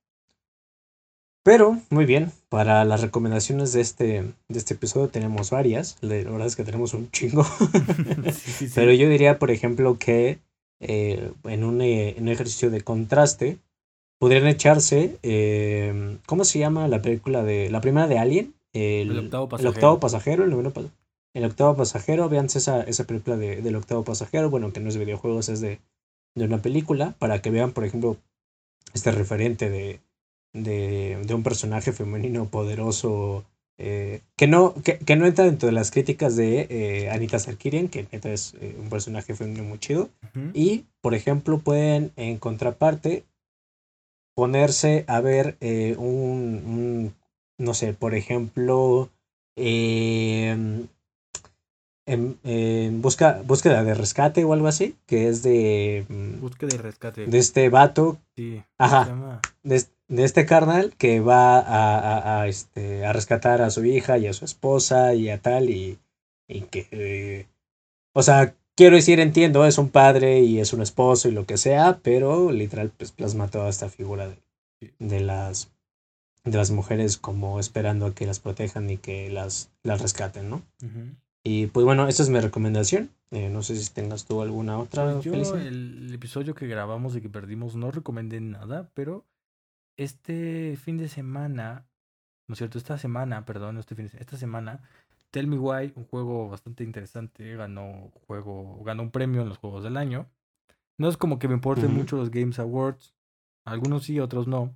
Pero, muy bien, para las recomendaciones de este, de este episodio tenemos varias. La verdad es que tenemos un chingo. Sí, sí, sí. Pero yo diría, por ejemplo, que eh, en, un, eh, en un ejercicio de contraste podrían echarse, eh, ¿cómo se llama la película de la primera de Alien? El, El octavo el pasajero. octavo pasajero, el noveno el octavo pasajero, véanse esa, esa película de, del octavo pasajero, bueno, que no es de videojuegos, es de, de una película, para que vean, por ejemplo, este referente de, de, de un personaje femenino poderoso eh, que, no, que, que no entra dentro de las críticas de eh, Anita Sarkisian, que neta es eh, un personaje femenino muy chido. Y, por ejemplo, pueden en contraparte ponerse a ver un, un, no sé, por ejemplo, eh, en, en busca, búsqueda de rescate o algo así, que es de, mm, Búsqueda y rescate. de este vato, Sí. ¿cómo Ajá. se llama? de, de este carnal que va a, a- a, este, a rescatar a su hija y a su esposa y a tal, y, y que, eh, o sea, quiero decir, entiendo, es un padre y es un esposo y lo que sea, pero literal pues plasma toda esta figura de, de las de las mujeres como esperando a que las protejan y que las, las rescaten, ¿no? Y pues bueno, esa es mi recomendación. Eh, no sé si tengas tú alguna otra. Yo Felicia. el episodio que grabamos y que perdimos no recomendé nada, pero este fin de semana, ¿no es cierto? Esta semana, perdón, este fin de esta semana, Tell Me Why, un juego bastante interesante, ganó juego, ganó un premio en los juegos del año. No es como que me importen mucho los Games Awards, algunos sí, otros no.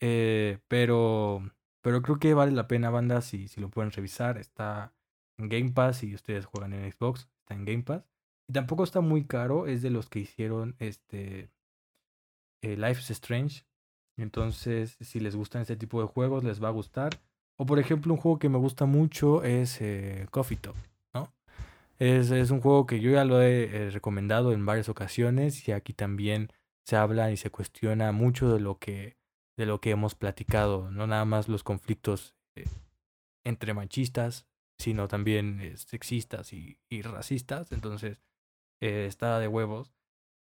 Eh, pero, pero creo que vale la pena, banda, si, si lo pueden revisar. Está en Game Pass, si ustedes juegan en Xbox, está en Game Pass. Y tampoco está muy caro, es de los que hicieron este eh, Life is Strange. Entonces, si les gustan este tipo de juegos, les va a gustar. O por ejemplo, un juego que me gusta mucho es eh, Coffee Talk, ¿no? Es, es un juego que yo ya lo he eh, recomendado en varias ocasiones y aquí también se habla y se cuestiona mucho de lo que, de lo que hemos platicado, no nada más los conflictos eh, entre machistas, sino también eh, sexistas y, y, racistas, entonces está de huevos.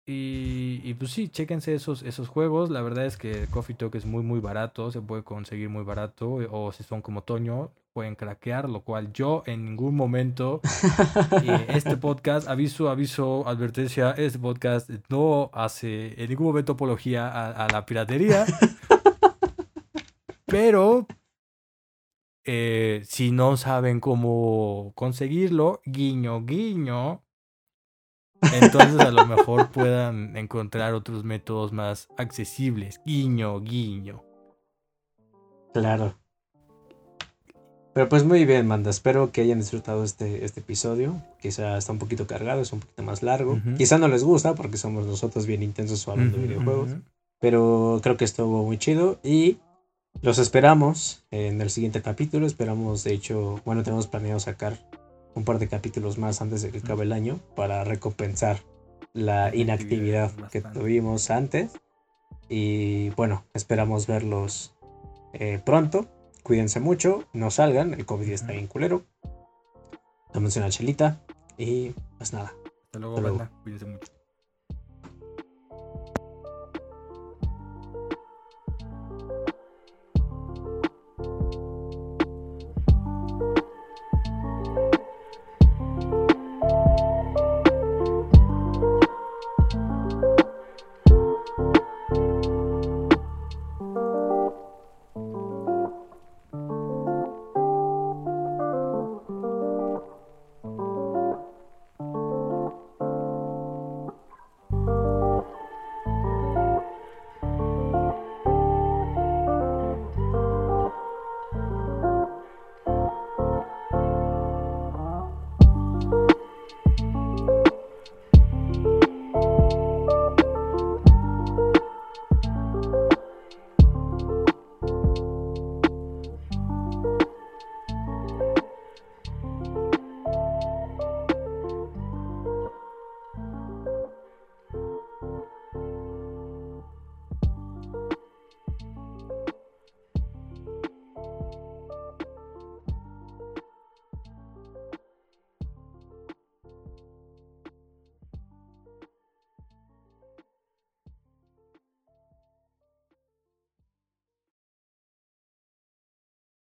Y, y, pues sí, chéquense esos, esos juegos. La verdad es que Coffee Talk es muy, muy barato. Se puede conseguir muy barato. O si son como Toño, pueden craquear. Lo cual yo en ningún momento. eh, este podcast, aviso, aviso, advertencia. Este podcast no hace en ningún momento apología a, a la piratería. Pero eh, si no saben cómo conseguirlo, guiño, guiño, entonces a lo mejor puedan encontrar otros métodos más accesibles. Guiño, guiño. Claro. Pero pues muy bien, Manda. Espero que hayan disfrutado este, este episodio. Quizá está un poquito cargado, es un poquito más largo. Uh -huh. Quizá no les gusta porque somos nosotros bien intensos hablando uh -huh, de videojuegos. Uh -huh. Pero creo que estuvo muy chido y los esperamos en el siguiente capítulo. Esperamos, de hecho, bueno, tenemos planeado sacar un par de capítulos más antes de que acabe el año para recompensar la inactividad que tuvimos antes. Y bueno, esperamos verlos eh, pronto. Cuídense mucho, no salgan, el COVID está bien culero. Tómense una chelita y pues nada. Hasta luego, Hasta luego. Cuídense mucho.